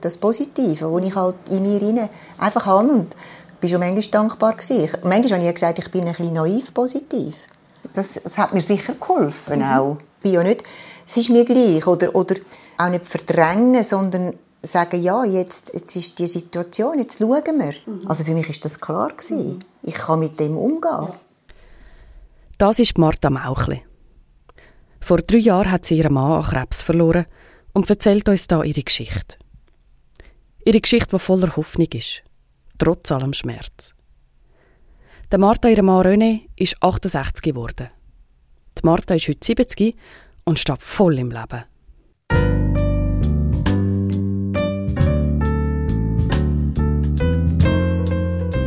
Das Positive, das ich halt in mir rein einfach habe und bin schon manchmal dankbar gewesen. Manchmal habe ich gesagt, ich bin ein bisschen naiv positiv. Das, das hat mir sicher geholfen mhm. auch. Ich bin ja nicht, es ist mir gleich oder, oder auch nicht verdrängen, sondern sagen, ja, jetzt, jetzt ist die Situation, jetzt schauen wir. Mhm. Also für mich ist das klar gewesen. Mhm. Ich kann mit dem umgehen. Das ist Martha Mauchli. Vor drei Jahren hat sie ihren Mann an Krebs verloren und erzählt uns da ihre Geschichte. Ihre Geschichte, die voller Hoffnung ist, trotz allem Schmerz. Der Martha, ihr Mann René, ist 68 geworden. Die Martha ist heute 70 und steht voll im Leben.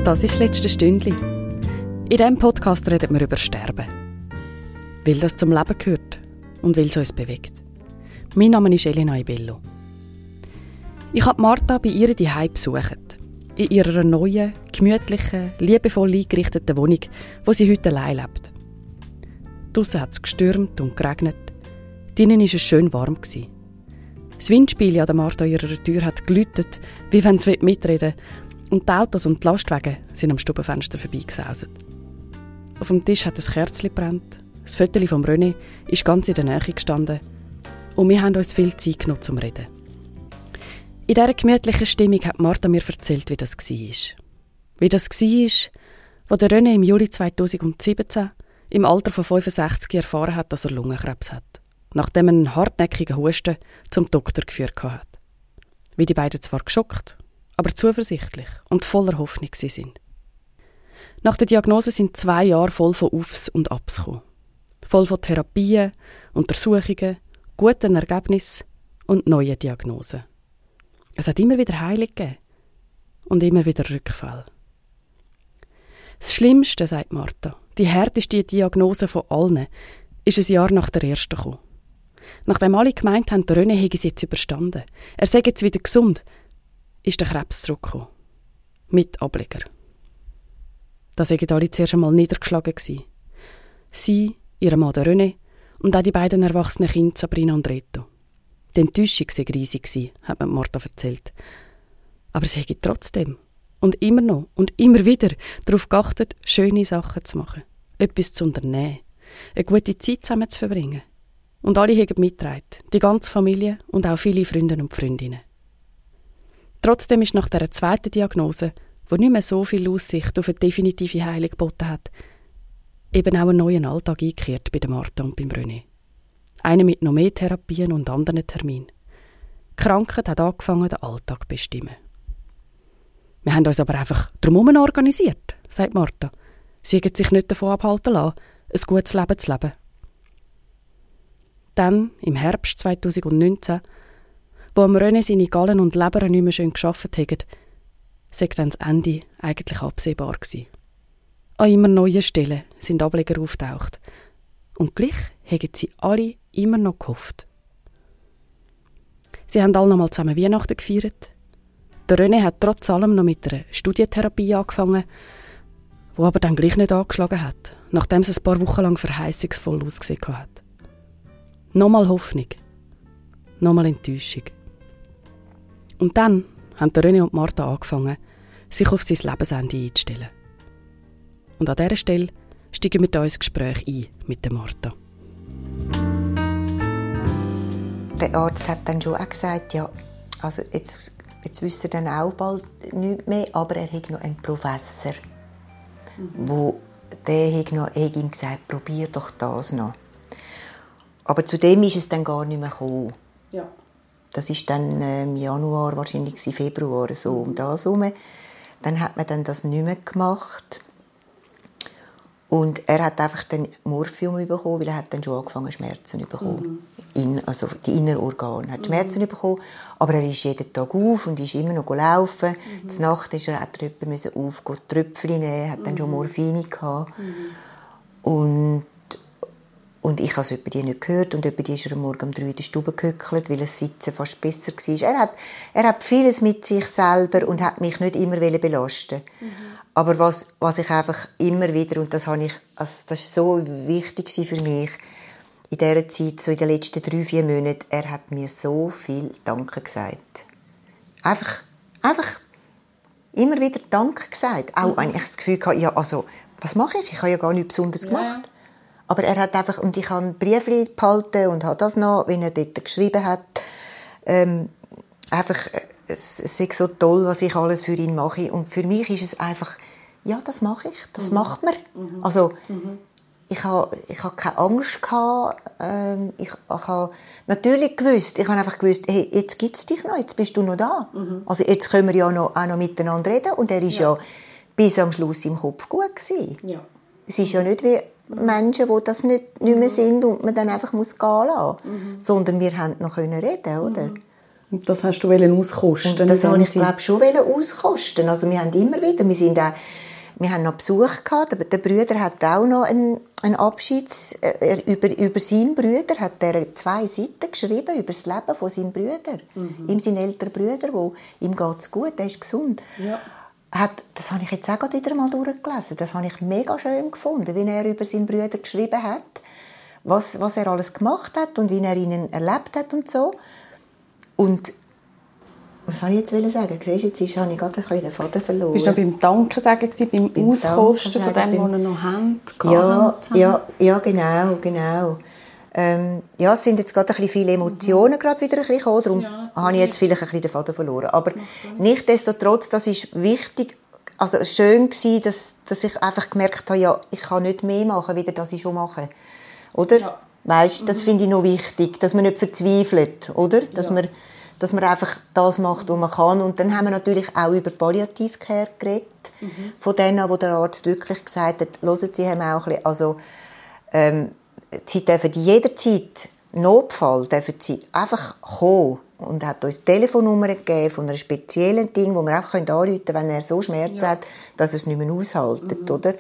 Das ist das letzte Stündchen. In diesem Podcast reden wir über Sterben. Weil das zum Leben gehört und weil es uns bewegt. Mein Name ist Elena Ibello. Ich habe Martha bei ihr die besucht. In ihrer neuen, gemütlichen, liebevoll eingerichteten Wohnung, wo sie heute allein lebt. Draussen hat es gestürmt und geregnet. Drinnen war es schön warm. Das Windspiel an der Martha ihrer Tür hat gelütet, wie wenn es mitreden und die Autos und die Lastwagen sind am Stubenfenster vorbeigesauset. Auf dem Tisch hat ein Kerzchen gebrannt. Das Foto von René ist ganz in der Nähe gestanden. Und wir haben uns viel Zeit genommen zum Reden. In dieser gemütlichen Stimmung hat Martha mir erzählt, wie das war. Wie das war, wo der René im Juli 2017 im Alter von 65 erfahren hat, dass er Lungenkrebs hat. Nachdem er einen hartnäckigen Husten zum Doktor geführt hat. Wie die beiden zwar geschockt, aber zuversichtlich und voller Hoffnung sind. Nach der Diagnose sind zwei Jahre voll von Aufs und Abs gekommen. Voll von Therapien, Untersuchungen, guten Ergebnissen und neuen Diagnosen. Es hat immer wieder gegeben und immer wieder Rückfall. Das Schlimmste, sagt Martha, die härteste Diagnose von allen, ist ein Jahr nach der ersten gekommen. Nachdem alle gemeint haben, der René hätte es jetzt überstanden, er sei jetzt wieder gesund, ist der Krebs zurückgekommen. Mit Ableger. Da waren alle zuerst einmal niedergeschlagen. Gewesen. Sie, ihr Mann René und auch die beiden erwachsenen Kinder Sabrina und Reto. Die Enttäuschung war riesig, hat mir Martha erzählt. Aber sie hätte trotzdem und immer noch und immer wieder darauf geachtet, schöne Sachen zu machen, etwas zu unternehmen, eine gute Zeit zusammen zu verbringen. Und alle haben mitgetragen, die ganze Familie und auch viele Freunde und Freundinnen. Trotzdem ist nach der zweiten Diagnose, wo nicht mehr so viel Aussicht auf eine definitive Heilung geboten hat, eben auch ein neuer Alltag eingekehrt bei der Martha und beim René. Einer mit noch mehr Therapien und anderen Terminen. Die Krankheit hat angefangen, den Alltag zu bestimmen. Wir haben uns aber einfach drumherum organisiert, sagt Martha. Sie haben sich nicht davon abhalten lassen, ein gutes Leben zu leben. Dann, im Herbst 2019, wo am René seine Gallen und Leber nicht mehr schön geschafft haben, sei dann das Ende eigentlich absehbar. An immer neuen Stellen sind Ableger auftaucht. Und gleich haben sie alle immer noch gehofft. Sie haben alle noch mal zusammen Weihnachten gefeiert. Der René hat trotz allem noch mit einer Studientherapie angefangen, wo aber dann gleich nicht angeschlagen hat, nachdem es ein paar Wochen lang verheißungsvoll ausgesehen hat. Nochmal Hoffnung, nochmal Enttäuschung. Und dann haben René und Martha angefangen, sich auf sein Lebensende einzustellen. Und an dieser Stelle steigen wir da ins Gespräch ein mit der Martha. Der Arzt hat dann schon auch gesagt, ja, also jetzt, jetzt wüsste er dann auch bald nichts mehr, aber er hat noch einen Professor, mhm. wo der hat, noch, hat ihm gesagt, probier doch das noch. Aber zu dem ist es dann gar nicht mehr gekommen. Ja. Das ist dann äh, im Januar, wahrscheinlich im Februar, so um das herum. Dann hat man dann das nicht mehr gemacht. Und er hat einfach dann Morphium bekommen, weil er hat dann schon angefangen Schmerzen zu bekommen. Mhm. In, also die inneren Organe hat Schmerzen mhm. bekommen, aber er ist jeden Tag auf und ist immer noch gelaufen. Mhm. Zur Nacht ist er, hat er müssen aufgehen, Tröpfchen nehmen, hat dann schon mhm. Morphine gehabt. Mhm. Und und ich habe es die nicht gehört und die ist er am Morgen um drei in der Stube gehöckelt, weil das Sitzen fast besser war. Er hat, er hat vieles mit sich selber und hat mich nicht immer belasten mhm. Aber was, was ich einfach immer wieder, und das, habe ich, also das ist so wichtig für mich, in dieser Zeit, so in den letzten drei, vier Monaten, er hat mir so viel Danke gesagt. einfach, einfach immer wieder Danke gesagt. Auch wenn ich das Gefühl hatte, ja, also, was mache ich? Ich habe ja gar nichts Besonderes gemacht. Ja. Aber er hat einfach, und ich habe Briefli behalten und habe das noch, wenn er dort geschrieben hat, ähm, einfach, äh, es, es ist so toll, was ich alles für ihn mache. Und für mich ist es einfach, ja, das mache ich, das Mhm. macht man. Also, ich habe, ich habe keine Angst gehabt. Ähm, ich, ich habe natürlich gewusst, ich habe einfach gewusst, hey, jetzt gibt es dich noch, jetzt bist du noch da. Also jetzt können wir ja noch, auch noch miteinander reden. Und er ist ja, bis am Schluss im Kopf gut gewesen. Ja. Es ist ja nicht wie Menschen, die das nicht, nicht mehr sind und man dann einfach muss gehen lassen. Sondern wir haben noch können reden, oder? Und das hast du auskosten. Und das habe ich, glaube schon auskosten. Also wir haben immer wieder, wir sind auch, wir haben noch Besuch gehabt, aber der Brüder hat auch noch einen, einen Abschieds, äh, er- über, über seinen Brüder hat er zwei Seiten geschrieben, über das Leben von seinem Brüder. Ihm, sein älterer Brüder, wo ihm geht's gut, er ist gesund. Ja. Hat, das habe ich jetzt auch gerade wieder mal durchgelesen. Das habe ich mega schön gefunden, wie er über seinen Brüder geschrieben hat, was, was er alles gemacht hat und wie er ihnen erlebt hat und so. Und was soll ich jetzt sagen? Siehst jetzt ist, habe ich gerade ein bisschen den Faden verloren. Bist du noch beim Danken sagen beim, Beim Auskosten von dem, was ihr noch habt? ja, ja, ja, genau, genau. Ähm, ja, es sind jetzt gerade ein bisschen viele Emotionen gerade wieder ein bisschen gekommen, darum Ja, habe ich jetzt vielleicht ein bisschen den Faden verloren. Aber nichtsdestotrotz, das ist wichtig, also schön gewesen, dass, dass ich einfach gemerkt habe, ja, ich kann nicht mehr machen, wie das ich schon mache. Oder? Ja. Weißt, das finde ich noch wichtig, dass man nicht verzweifelt, oder? Dass man dass man einfach das macht, was man kann. Und dann haben wir natürlich auch über Palliativcare geredet. Von denen, wo der Arzt wirklich gesagt hat, hören Sie, haben auch ein bisschen, also, ähm, Sie dürfen jederzeit, Notfall, dürfen Sie einfach kommen. Und er hat uns Telefonnummern gegeben von einem speziellen Ding, wo wir einfach anrufen können, wenn er so Schmerzen hat, dass er es nicht mehr aushält, oder?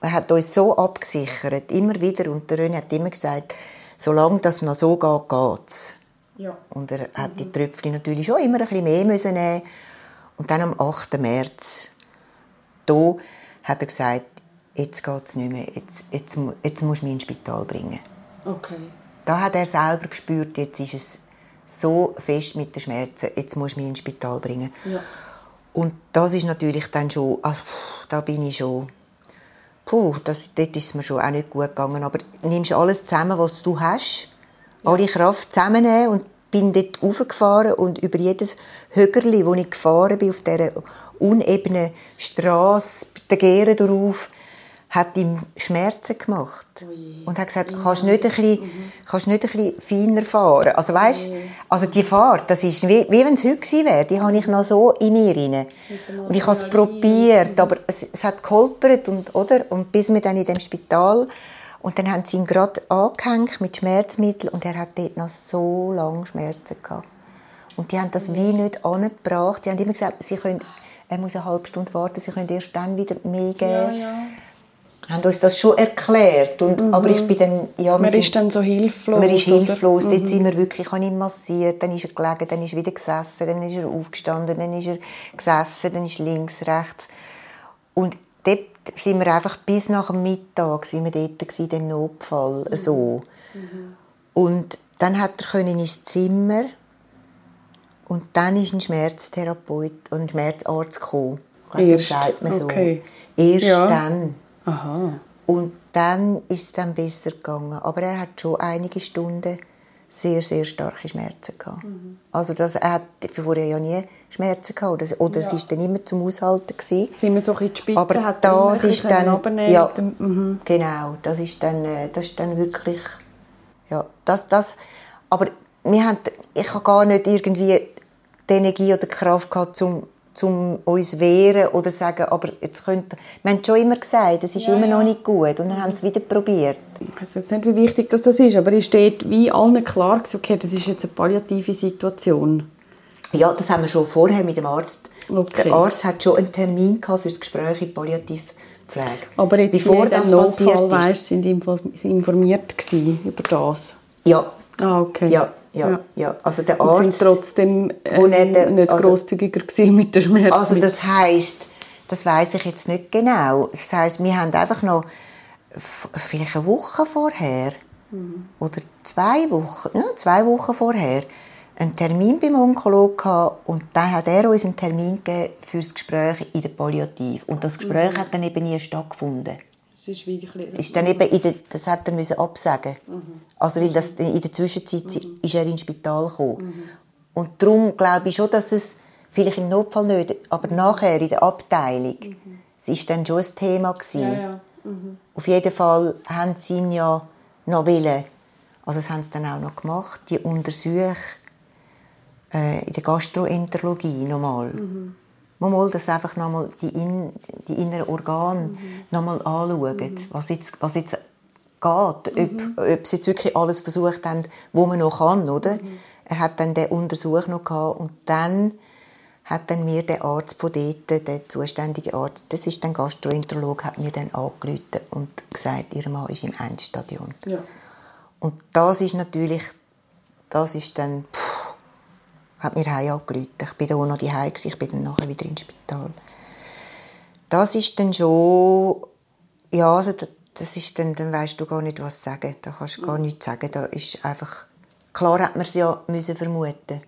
Er hat uns so abgesichert, immer wieder. Und der René hat immer gesagt, solange das noch so geht, geht's. Ja. Und er hat die Tröpfchen natürlich schon immer ein bisschen mehr müssen nehmen. Und dann am 8. März, da hat er gesagt, jetzt geht es nicht mehr, jetzt, jetzt, jetzt musst du mich ins Spital bringen. Okay. Da hat er selber gespürt, jetzt ist es so fest mit den Schmerzen, jetzt musst du mich ins Spital bringen. Ja. Und das ist natürlich dann schon, also, da bin ich schon, puh, das, dort ist es mir schon auch nicht gut gegangen. Aber nimmst alles zusammen, was du hast, alle Kraft zusammennehmen und bin dort raufgefahren und über jedes Högerli, wo ich gefahren bin, auf dieser unebenen Straße, der Gären drauf, hat ihm Schmerzen gemacht. Ui. Und hat gesagt, kannst du nicht ein bisschen, kannst du nicht ein bisschen feiner fahren? Also weißt, also die Fahrt, das ist wie, wie wenn es heute gewesen wäre, die habe ich noch so in mir rein. Und ich habe es probiert, aber es, es hat geholpert und, oder? Und bis wir dann in dem Spital, und dann haben sie ihn gerade angehängt mit Schmerzmitteln und er hat dort noch so lange Schmerzen gehabt. Und die haben das wie nicht angebracht. Die haben immer gesagt, sie können, er muss eine halbe Stunde warten, sie können erst dann wieder mehr geben. Ja, ja. Haben uns das schon erklärt. Und, Aber ich bin dann, ja, Man sind- ist dann so hilflos. man ist oder? hilflos. Dort sind wir wirklich, ich habe massiert, dann ist er gelegen, dann ist er wieder gesessen, dann ist er aufgestanden, dann ist er gesessen, dann ist links, rechts. Und dort sind wir einfach bis nach dem Mittag sind wir dort gewesen, in dem Notfall, so. Und dann hat er können ins Zimmer und dann ist ein Schmerztherapeut und ein Schmerzarzt gekommen. Ich glaube, das Erst, sagt man so. okay. Erst Ja. dann. Aha. Und dann ist es dann besser gegangen. Aber er hat schon einige Stunden sehr, sehr starke Schmerzen gehabt. Mhm. Also das, er hat vorher ja nie Schmerzen gehabt. Oder, oder es Ja. ist dann immer zum Aushalten gewesen. Sind wir so ein bisschen Aber hat immer das ist dann, ja, dem- mhm. genau, das ist dann, äh, das ist dann wirklich, ja, das, das, aber wir haben, ich habe gar nicht irgendwie die Energie oder die Kraft gehabt, um, zum uns wehren oder sagen, aber jetzt könnt, wir haben schon immer gesagt, es ist Ja, immer ja. noch nicht gut und dann haben sie es wieder probiert. Ich weiß jetzt nicht, wie wichtig das das ist, aber ist dort wie allen klar okay, das ist jetzt eine palliative Situation. Ja, das haben wir schon vorher mit dem Arzt. Okay. Der Arzt hat schon einen Termin gehabt für das Gespräch in Palliativpflege. Aber jetzt Bevor das passiert Notfall, ist. weißt, sind inform- sind informiert gewesen über das. Ja, Ah, okay. ja, ja, ja. Also der Und sind Arzt... trotzdem ähm, nicht der- nicht also- grosszügiger mit der Schmerz. Also das heißt, das weiß ich jetzt nicht genau. Das heißt, wir haben einfach noch vielleicht eine Woche vorher oder zwei Wochen, ja, zwei Wochen vorher einen Termin beim Onkologen gehabt und dann hat er uns einen Termin gegeben für das Gespräch in der Palliativ. Und das Gespräch hat dann eben nie stattgefunden. Ist Ist dann eben in der, das hat er müssen absagen. Also weil das in der Zwischenzeit ist er ins Spital gekommen. Und darum glaube ich schon, dass es vielleicht im Notfall nicht, aber nachher in der Abteilung, es ist dann schon ein Thema gewesen. Ja, ja. Auf jeden Fall haben sie ihn ja noch wollen. Also das haben sie dann auch noch gemacht, die Untersuchung äh, in der Gastroenterologie nochmal. Mhm. Mal, dass einfach nochmal die, in, die inneren Organe mhm. nochmal anschauen, was, jetzt, was jetzt geht. Ob, ob sie jetzt wirklich alles versucht haben, wo man noch kann, oder? Er hat dann den Untersuch noch gehabt und dann hat dann mir der Arzt von dort, der zuständige Arzt, das ist dann Gastroenterolog, hat mir dann angerufen und gesagt, ihr Mann ist im Endstadion. Ja. Und das ist natürlich, das ist dann, pff, hat mir heim angerufen. Ich bin da auch noch die ich bin dann nachher wieder ins Spital. Das ist dann schon, ja, also das, ist dann, dann weißt du gar nicht, was sagen. Da kannst du gar nichts sagen. Da ist einfach, klar hat man es ja müssen vermuten.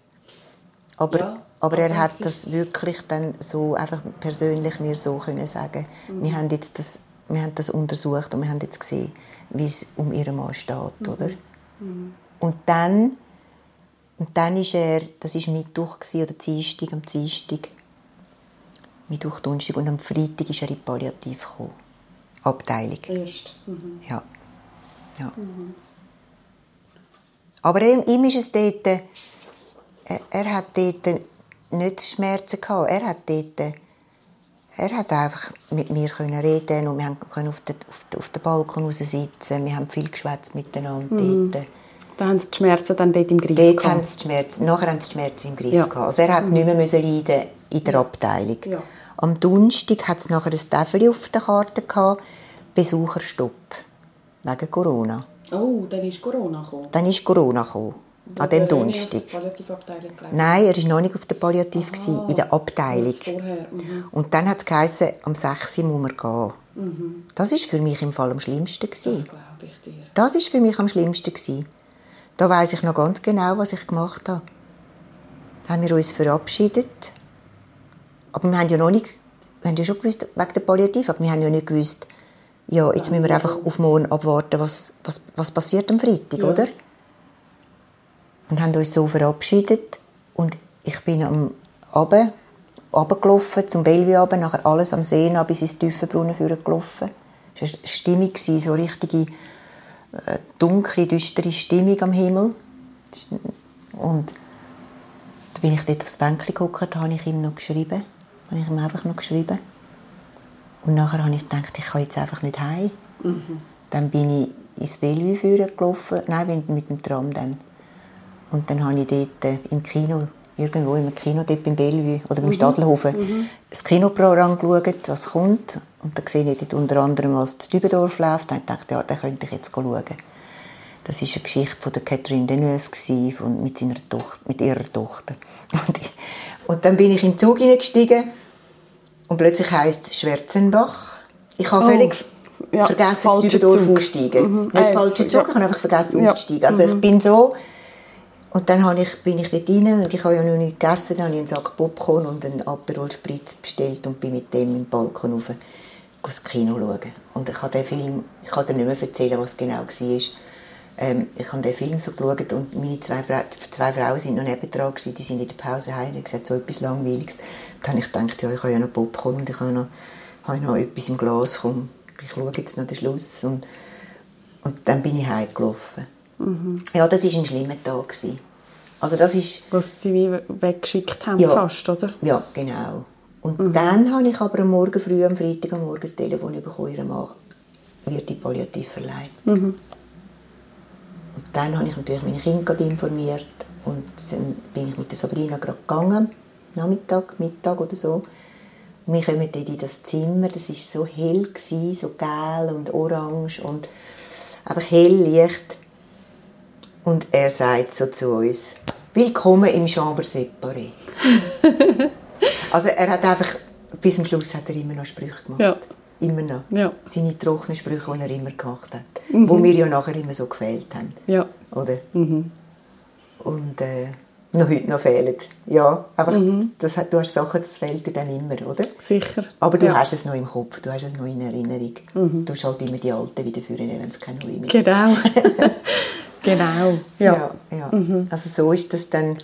Aber, Ja, aber er hat das wirklich dann so einfach persönlich mir so können sagen. Wir haben jetzt das, wir haben das untersucht und wir haben jetzt gesehen, wie es um ihren Mann steht, oder? Und dann, und dann ist er, das ist Mittwoch oder Dienstag, am Dienstag, Mittwoch, Donnerstag und am Freitag ist er in die Palliativ gekommen. Abteilung. Erst. Mhm. Ja. ja. Aber ihm, ihm ist es dort, äh, er, hat dort nicht Schmerzen gehabt. Er hat dort, er hat einfach mit mir können reden und wir haben können auf den, auf den, auf den Balkon raus sitzen. Wir haben viel geschwätzt miteinander dort. Da haben sie die Schmerzen dann dort im Griff Dort gehabt. haben sie die Schmerzen, nachher haben sie die Schmerzen im Griff Ja. gehabt. Also er hat nicht mehr müssen leiden in der Abteilung. Ja. Am Donnerstag hat es nachher ein Tafel auf der Karte gehabt, Besucherstopp wegen Corona. Oh, dann ist Corona gekommen. Dann ist Corona gekommen, an dem Donnerstag. Nein, er war noch nicht auf der Palliativ, gewesen, in der Abteilung. Mhm. Und dann hat es geheißen, am 6. Uhr muss man gehen. Das war für mich im Fall am schlimmsten. Das Gewesen. glaube ich dir. Das ist für mich am schlimmsten gewesen. Da weiß ich noch ganz genau, was ich gemacht habe. Da haben wir uns verabschiedet. Aber wir haben ja noch nicht, wir haben ja schon gewusst, wegen der Palliativ, aber wir haben ja nicht gewusst, ja, jetzt müssen wir einfach auf morgen abwarten, was, was, was passiert am Freitag, Ja. oder? Und haben uns so verabschiedet. Und ich bin am Abend runtergelaufen, zum Bellevue runter, nachher alles am See bis ins Tiefenbrunnen gelaufen. Es war eine Stimmung, so richtige äh, dunkle, düstere Stimmung am Himmel. Und da bin ich dort aufs Bänkchen gehockt, da habe ich ihm noch geschrieben. Habe ich ihm einfach noch geschrieben. Und nachher habe ich gedacht, ich kann jetzt einfach nicht heim. Dann bin ich ins Bellevue gelaufen, nein, mit dem Tram dann. Und dann habe ich dort äh, im Kino, irgendwo im Kino, dort beim Bellevue oder beim Stadelhofen, das Kinoprogramm geschaut, was kommt. Und da sehe ich dort unter anderem, was zu Dübendorf läuft. Ich dachte, ja, da könnte ich jetzt schauen. Das war eine Geschichte von der Catherine Deneuve von, mit, seiner Tochter, mit ihrer Tochter. Und, ich, und dann bin ich in den Zug hineingestiegen und plötzlich heisst es Schwerzenbach. Ich habe Oh, völlig ja, vergessen, zu Dübendorf aussteigen. Mhm. Nicht Äh, falscher Zug, ja. ich habe einfach vergessen Ja. auszusteigen. Also ich bin so... Und dann habe ich, bin ich dort rein und ich habe ja noch nicht gegessen. Dann habe ich einen Sack Popcorn und einen Aperol Spritz bestellt und bin mit dem im Balkon rauf ins Kino schauen. Und ich habe den Film, ich kann dir nicht mehr erzählen, was genau war. Ähm, ich habe den Film so geschaut und meine zwei, Fra zwei Frauen sind noch nebendran gewesen, die sind in der Pause heim, haben gesagt, so etwas Langweiliges. Dann habe ich gedacht, ja, ich habe ja noch Popcorn und ich habe noch, habe noch etwas im Glas, komm, ich schaue jetzt noch den Schluss. Und, und dann bin ich heimgelaufen. Ja, das war ein schlimmer Tag. gewesen. Also das ist, Was sie wie weggeschickt haben Ja. fast, oder? ja, genau. Und dann habe ich aber am Morgen früh, am Freitag am Morgen das Telefon bekommen, ihr Mann wird die Palliativ verleiht. Und dann habe ich natürlich meine Kinder informiert und dann bin ich mit der Sabrina gerade gegangen, Nachmittag, Mittag oder so. Und wir kommen dort in das Zimmer, das war so hell, gewesen, so gelb und orange und einfach hell Licht. Und er sagt so zu uns, willkommen im Chambre Séparé. also er hat einfach, bis zum Schluss hat er immer noch Sprüche gemacht. Ja. Immer noch. Ja. Seine trockenen Sprüche, die er immer gemacht hat. Wo mir ja nachher immer so gefällt haben. Ja. Oder? Und äh, noch heute noch fehlen. Ja, einfach, das, du hast Sachen, das fehlt dir dann immer, oder? Sicher. Aber du ja. hast es noch im Kopf, du hast es noch in Erinnerung. Du hast halt immer die Alten wieder führen, wenn es keine neue mehr gibt. Genau. genau. Ja. Ja, ja. Also so ist das dann.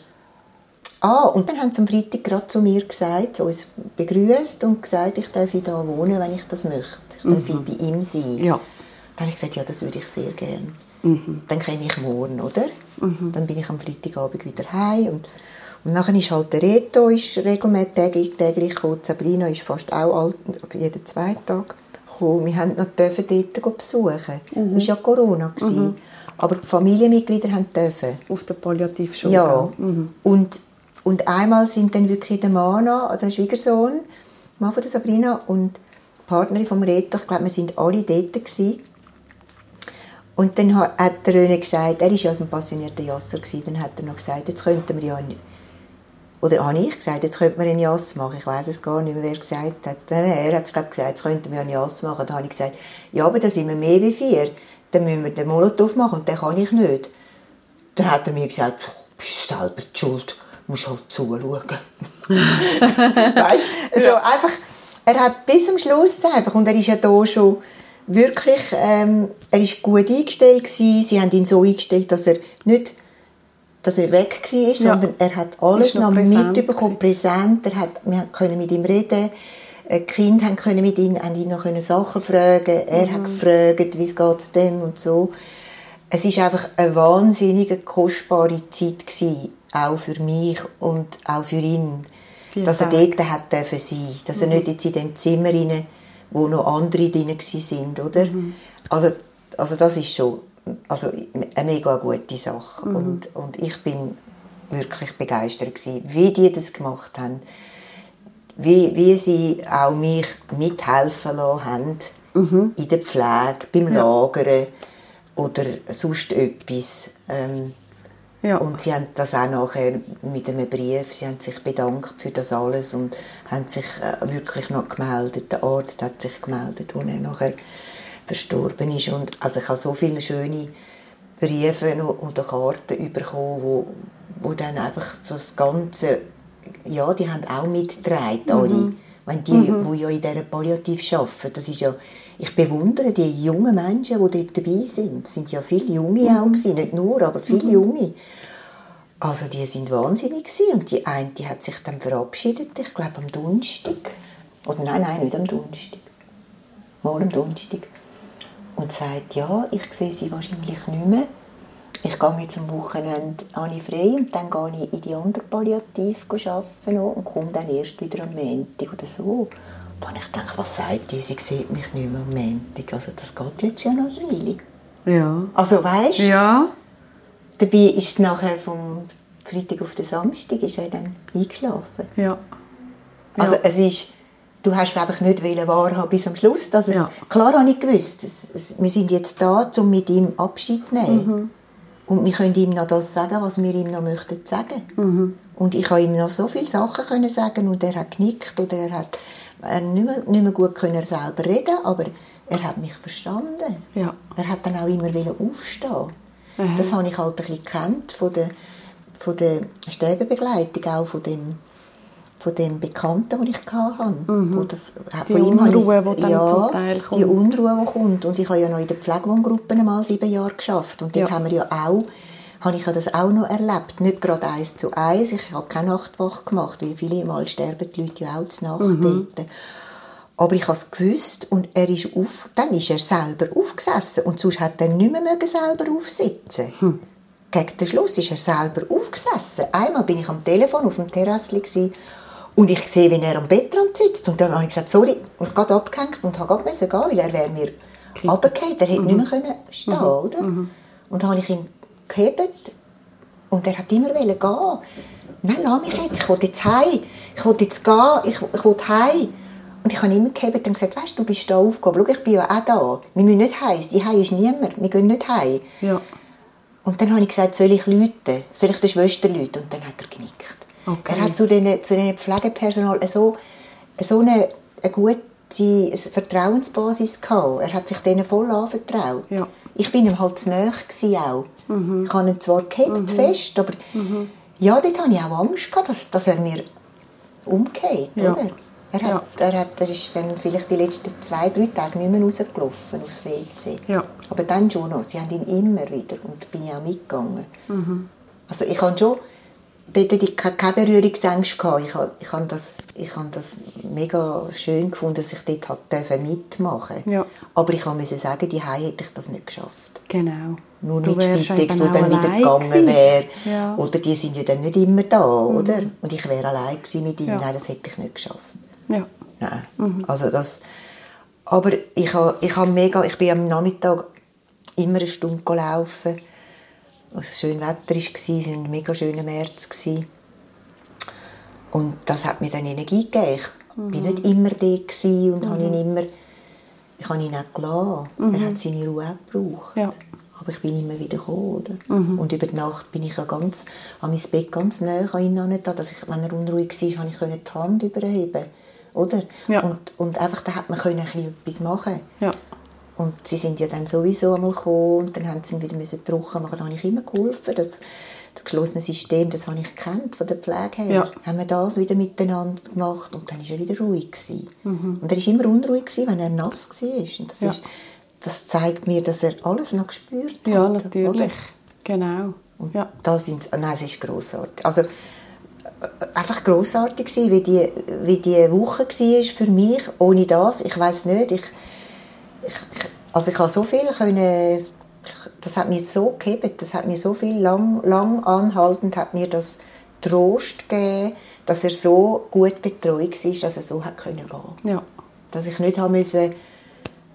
Ah, und dann haben sie am Freitag gerade zu mir gesagt, uns begrüßt und gesagt, ich darf hier wohnen, wenn ich das möchte. Ich darf hier bei ihm sein. Ja. Dann habe ich gesagt, ja, das würde ich sehr gerne. Dann komme ich morgen, oder? Dann bin ich am Freitagabend wieder heim und und nachher ist halt der Reto ist regelmäßig täglich, täglich gekommen. Sabrina ist fast auch alt, jeden zweiten Tag gekommen. Wir haben noch dürfen dort besuchen. Es war ja Corona. gewesen. Aber die Familienmitglieder haben dürfen. Auf der Palliativschule. Ja. gell? Und, und einmal sind dann wirklich der Mana, der Schwiegersohn, Mann von der Sabrina und die Partnerin vom Reto, ich glaube, wir sind alle dort gewesen. Und dann hat der Röne gesagt, er war ja so ein passionierter Jasser, gewesen, dann hat er noch gesagt, jetzt könnten wir ja, ein- oder habe ich gesagt, jetzt könnten wir einen Jass machen, ich weiß es gar nicht mehr, wer gesagt hat. Er hat glaube gesagt, jetzt könnten wir einen Jass machen. Dann habe ich gesagt, ja, aber da sind wir mehr wie vier, dann müssen wir den Molotow machen und den kann ich nicht. Dann hat er mir gesagt, du bist selber schuld, musst halt zuschauen. weißt? Also einfach, er hat bis zum Schluss einfach, und er ist ja da schon wirklich, ähm, er ist gut eingestellt gewesen. Sie haben ihn so eingestellt, dass er nicht, dass er weg war, Ja. sondern er hat alles noch noch präsent mitbekommen, präsent. Er hat, wir können mit ihm reden. Die Kinder haben können mit ihm, haben ihn noch können Sachen fragen. Er Mhm. hat gefragt, wie es geht dem und so. Es ist einfach eine wahnsinnige kostbare Zeit gewesen, auch für mich und auch für ihn, Die dass er Tage. dort hat dürfen sein, dass er nicht jetzt in dem Zimmer rein, wo noch andere drin sind, oder? Also, also das ist schon also eine mega gute Sache und, und ich bin wirklich begeistert gewesen, wie die das gemacht haben, wie, wie sie auch mich mithelfen lassen haben in der Pflege, beim Lagern oder sonst etwas. Ähm, Ja. und sie haben das auch nachher mit einem Brief, sie haben sich bedankt für das alles und haben sich äh, wirklich noch gemeldet. Der Arzt hat sich gemeldet, als er nachher verstorben ist. Und, also ich habe so viele schöne Briefe und Karten bekommen, wo, wo dann einfach das Ganze, ja, die haben auch mitgetragen, alle. Wenn die, die ja in dieser Palliativ arbeiten, das ist ja, ich bewundere die jungen Menschen, die dort dabei sind. Es sind ja viele Junge auch gewesen, nicht nur, aber viele Junge. Also die sind wahnsinnig gewesen. und die eine die hat sich dann verabschiedet, ich glaube am Donnerstag. Oder nein, nein, nicht am Donnerstag. Mal am Donnerstag. Und sagt, ja, ich sehe sie wahrscheinlich nicht mehr. Ich gehe jetzt am Wochenende habe ich frei und dann gehe ich in die andere Palliativ arbeiten und komme dann erst wieder am Montag oder so. Habe ich gedacht, was sagt die? Sie sieht mich nicht mehr am Montag. Also das geht jetzt ja noch eine Weile. Ja. Also weißt Ja. Dabei ist es nachher vom Freitag auf den Samstag ist er dann eingeschlafen. Ja. Also Ja. es ist, du hast es einfach nicht wollen wahrhaben bis am Schluss. Dass es, Ja. Klar habe ich gewusst, es, es, wir sind jetzt da, um mit ihm Abschied zu nehmen. Mhm. Und wir können ihm noch das sagen, was wir ihm noch möchten sagen. Mhm. Und ich habe ihm noch so viele Sachen können sagen und er hat genickt oder er hat er nicht, mehr, nicht mehr gut können selber reden, aber er hat mich verstanden. Ja. Er hat dann auch immer aufstehen. Aha. Das habe ich halt ein bisschen gekannt von der, von der Sterbebegleitung, auch von dem, von dem Bekannten, den ich hatte. Wo das, Mhm. Die von Unruhe, die dann ja, zum Teil Die kommt. Unruhe, die kommt. Und ich habe ja noch in der Pflegewohngruppe einmal sieben Jahre geschafft. Und dort Ja. haben wir ja auch, habe ich das auch noch erlebt. Nicht gerade eins zu eins. Ich habe keine Nachtwache gemacht, weil viele Mal sterben die Leute ja auch zur Nacht Mhm. dort. Aber ich habe es gewusst und er ist auf, dann ist er selber aufgesessen und sonst hat er nicht mehr mögen selber aufsitzen. Hm. Gegen den Schluss ist er selber aufgesessen. Einmal bin ich am Telefon auf dem Terrassli und ich sehe, wie er am Bettrand sitzt und dann habe ich gesagt, sorry, und gerade abgehängt und habe gerade gehen, weil er wäre mir runtergefallen. Er hätte nicht mehr können stehen, oder? Und dann habe ich ihn gehebt und er hat immer gehen. Nein, lass mich jetzt, ich will jetzt heim. Ich will jetzt gehen, ich, ich will heim. Und ich habe immer gehebt und gesagt, weißt du, du bist da aufgehoben. Schau, ich bin ja auch da. Wir müssen nicht heim. Die heim ist niemand. Wir gehen nicht heim. Ja. Und dann habe ich gesagt, soll ich läuten? Soll ich der Schwester läuten? Und dann hat er genickt. Okay. Er hat zu den, zu den Pflegepersonal so, so eine, eine gute Vertrauensbasis gehabt. Er hat sich denen voll anvertraut. Ja. Ich bin ihm halt zu nahe auch. Ich habe ihn zwar gehabt, fest, aber Ja, dort hatte ich auch Angst, gehabt, dass, dass er mir umgeht, Ja. oder? Er, hat, er, hat, er ist dann vielleicht die letzten zwei, drei Tage nicht mehr rausgelaufen aufs WC. Ja. Aber dann schon noch. Sie haben ihn immer wieder und bin ich auch mitgegangen. Mhm. Also ich habe schon dort hatte ich keine Berührungsängste. Gehabt. Ich habe, ich habe, das, ich habe das mega schön gefunden, dass ich dort dürfen mitmachen Ja. Aber ich musste sagen, die hätte ich das nicht geschafft. Genau. Nur Du mit Spitex, die dann wieder gegangen wäre. Ja. Mhm. Oder die sind ja dann nicht immer da, oder? Und ich wäre allein gewesen mit ihnen. Ja. Nein, das hätte ich nicht geschafft. Ja. Nein. Mhm. Also das, aber ich, habe, ich, habe mega, ich bin am Nachmittag immer eine Stunde gelaufen, es schön Wetter war, es war ein mega schöner März. Und das hat mir dann Energie gegeben. Ich Mhm. bin nicht immer da und habe ihn immer, ich habe ihn auch gelassen. Er hat seine Ruhe auch gebraucht. Mhm. Ja. Aber ich bin immer wieder gekommen, oder? Mhm. Und über die Nacht bin ich ja ganz, an mein Bett ganz nah an ihn heran, dass ich, wenn er unruhig war, konnte ich die Hand überheben, oder? Ja. Und, und einfach, da hat man können ein bisschen etwas machen. Ja. Und sie sind ja dann sowieso einmal gekommen und dann haben sie ihn wieder müssen trocken machen. Da habe ich immer geholfen. Das, das geschlossene System, das habe ich gekannt von der Pflege her. Ja. Haben wir das wieder miteinander gemacht und dann war er wieder ruhig. Gewesen. Mhm. Und er war immer unruhig, gewesen, wenn er nass war. Und das, Ja. ist, das zeigt mir, dass er alles noch gespürt hat. Ja, oder? natürlich. Genau. Und Ja. da sind, nein, es ist grossartig. Also, äh, einfach grossartig gewesen, wie die, wie die Woche war für mich. Ohne das, ich weiß nicht, ich, ich, ich, also ich habe so viel können, das hat mir so gehebt, das hat mir so viel lang, lang anhaltend, hat mir das Trost gegeben, dass er so gut betreut war, dass er so hat können gehen. Ja. Dass ich nicht haben müssen,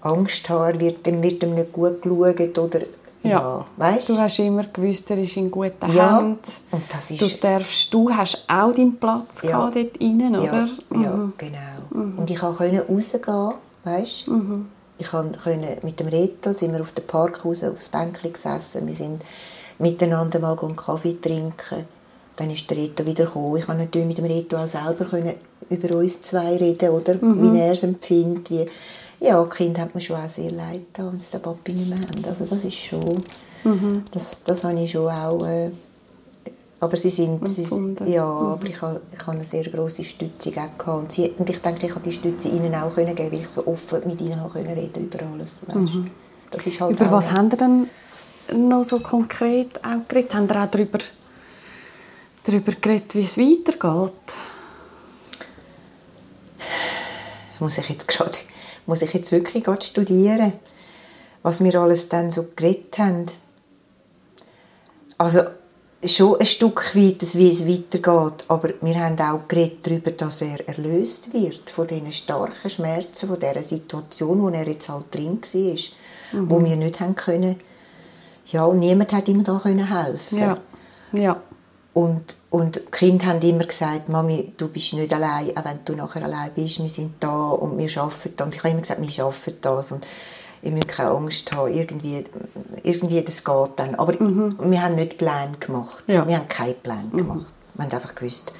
Angst haben, wird, wird ihm nicht gut geschaut oder Ja. ja, weißt Du hast immer gewusst, er ist in guten Ja, Händen. und das ist- Du, darfst, du hast auch deinen Platz Ja. gehabt dort innen, Ja, oder? ja Mhm. genau. Und ich konnte rausgehen, weißt Ich konnte mit dem Reto, sind wir auf dem Park raus, aufs Bänkchen gesessen, wir sind miteinander mal einen Kaffee trinken. Dann ist der Reto wieder gekommen. Ich konnte natürlich mit dem Reto auch selber können über uns zwei reden, oder? Wie er es empfindet, wie... Ja, Kinder hat mir schon auch sehr leid getan, wenn sie den Papi nicht mehr haben. Also das ist schon... Das, das habe ich schon auch... Äh, aber sie sind... Sie, ja, aber ich habe, ich habe eine sehr grosse Stützung auch gehabt. Und, sie, und ich denke, ich habe die Stütze ihnen auch können geben, weil ich so offen mit ihnen habe können reden über alles. Weißt? Das ist halt Über was haben ihr denn noch so konkret auch geredet? Haben ihr auch darüber, darüber geredet, wie es weitergeht? muss ich jetzt gerade, muss ich jetzt wirklich gerade studieren, was wir alles dann so geredet haben. Also schon ein Stück weit, wie es weitergeht, aber wir haben auch geredet darüber, dass er erlöst wird von diesen starken Schmerzen, von dieser Situation, wo er jetzt halt drin war, wo wir nicht haben können. Ja, und niemand hat ihm da können helfen. Ja. Ja. Und, und die Kinder haben immer gesagt, Mami, du bist nicht allein, auch wenn du nachher allein bist, wir sind da und wir arbeiten da. Und ich habe immer gesagt, wir arbeiten das und ihr müsst keine Angst haben, irgendwie, irgendwie das geht dann. Aber wir haben nicht Pläne gemacht. Ja. Wir haben keinen Plan gemacht. Wir haben einfach gewusst,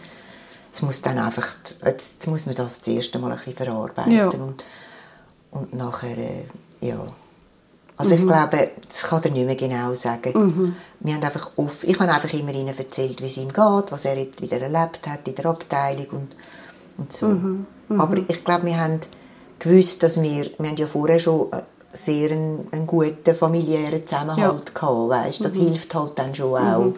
es muss dann einfach, jetzt, muss man das das erste Mal ein bisschen verarbeiten. Ja. Und, und nachher, äh, ja. Also ich glaube, das kann er nicht mehr genau sagen. Wir haben einfach off, ich habe einfach immer ihnen erzählt, wie es ihm geht, was er jetzt wieder erlebt hat in der Abteilung und, und so. Aber ich glaube, wir haben gewusst, dass wir, wir haben ja vorher schon äh, sehr einen, einen guten familiären Zusammenhalt gehabt, weißt? Das hilft halt dann schon auch,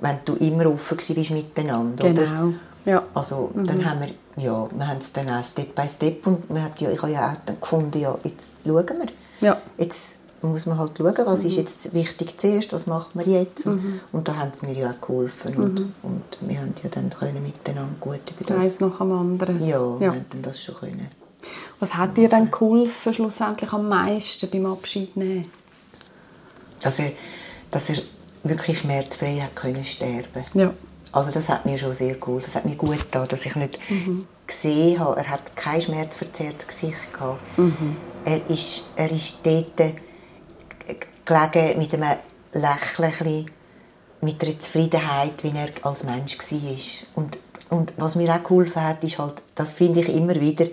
wenn du immer offen bist miteinander, oder? Genau. Ja. Also dann haben wir, ja, wir haben es dann auch Step by Step und man hat ja, ich habe ja auch dann gefunden, ja, jetzt schauen wir. Ja. Jetzt muss man halt schauen, was ist jetzt wichtig zuerst, was machen wir jetzt. Und, und da haben sie mir ja auch geholfen und, und wir haben ja dann können miteinander gut über das. Eins nach dem anderen. Ja, wir ja. haben dann das schon können. Was hat dir dann geholfen, schlussendlich am meisten beim Abschied nehmen? Dass er, dass er wirklich schmerzfrei hat können sterben. Ja. Also das hat mir schon sehr geholfen. Es hat mir gut getan, dass ich nicht gesehen habe. Er hat kein schmerzverzerrtes Gesicht gehabt. Er ist, er ist dort gelegen mit einem Lächeln, mit einer Zufriedenheit, wie er als Mensch war. Und, und was mir auch geholfen hat, ist halt, das finde ich immer wieder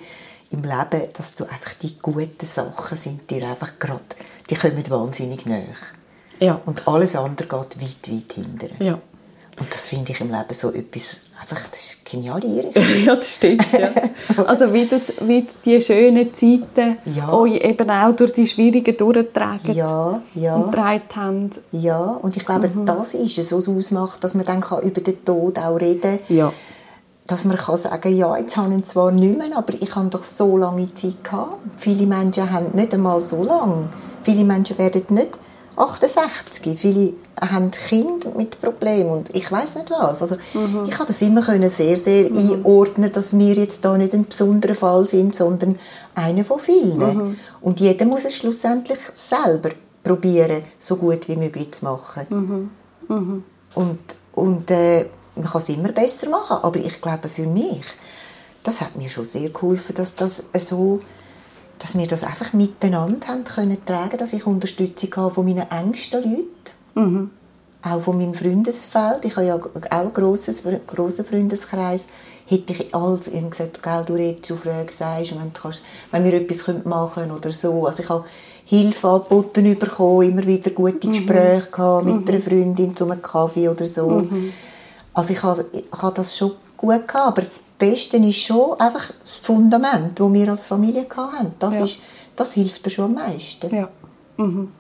im Leben, dass du einfach die guten Sachen sind dir einfach gerade, die kommen wahnsinnig näher. Ja. Und alles andere geht weit, weit hinterher. Ja. Und das finde ich im Leben so etwas, einfach, das ist genial ja, das stimmt, ja. Also wie, das, wie die schönen Zeiten Ja. euch eben auch durch die schwierigen durchtragen Ja, ja. und getragen haben. Ja, und ich glaube, Mhm. das ist es, was es ausmacht, dass man dann über den Tod auch reden kann. Ja. Dass man kann sagen ja, jetzt habe ich ihn zwar nicht mehr, aber ich habe doch so lange Zeit gehabt. Viele Menschen haben nicht einmal so lange. Viele Menschen werden nicht 68. Viele haben Kinder mit Problemen und ich weiß nicht was. Also Mhm. ich habe das immer können sehr, sehr einordnen, dass wir jetzt da nicht ein besonderer Fall sind, sondern einer von vielen. Mhm. Und jeder muss es schlussendlich selber probieren, so gut wie möglich zu machen. Mhm. Und, und äh, man kann es immer besser machen, aber ich glaube für mich, das hat mir schon sehr geholfen, dass das so, dass wir das einfach miteinander haben können tragen, dass ich Unterstützung habe von meinen engsten Leuten, auch von meinem Freundesfeld. Ich habe ja auch einen grossen, grossen Freundeskreis. Hätte ich all gesagt, Gell, du redest, du fragst, sagst, wenn, du kannst, wenn wir etwas machen können oder so. Also ich habe Hilfe angeboten bekommen, immer wieder gute Gespräche gehabt mit einer Freundin zu einem Kaffee oder so. Also ich habe, ich habe das schon gut gehabt, aber das Beste ist schon einfach das Fundament, das wir als Familie hatten. Das, Ja. ist, das hilft dir schon am meisten. Ja.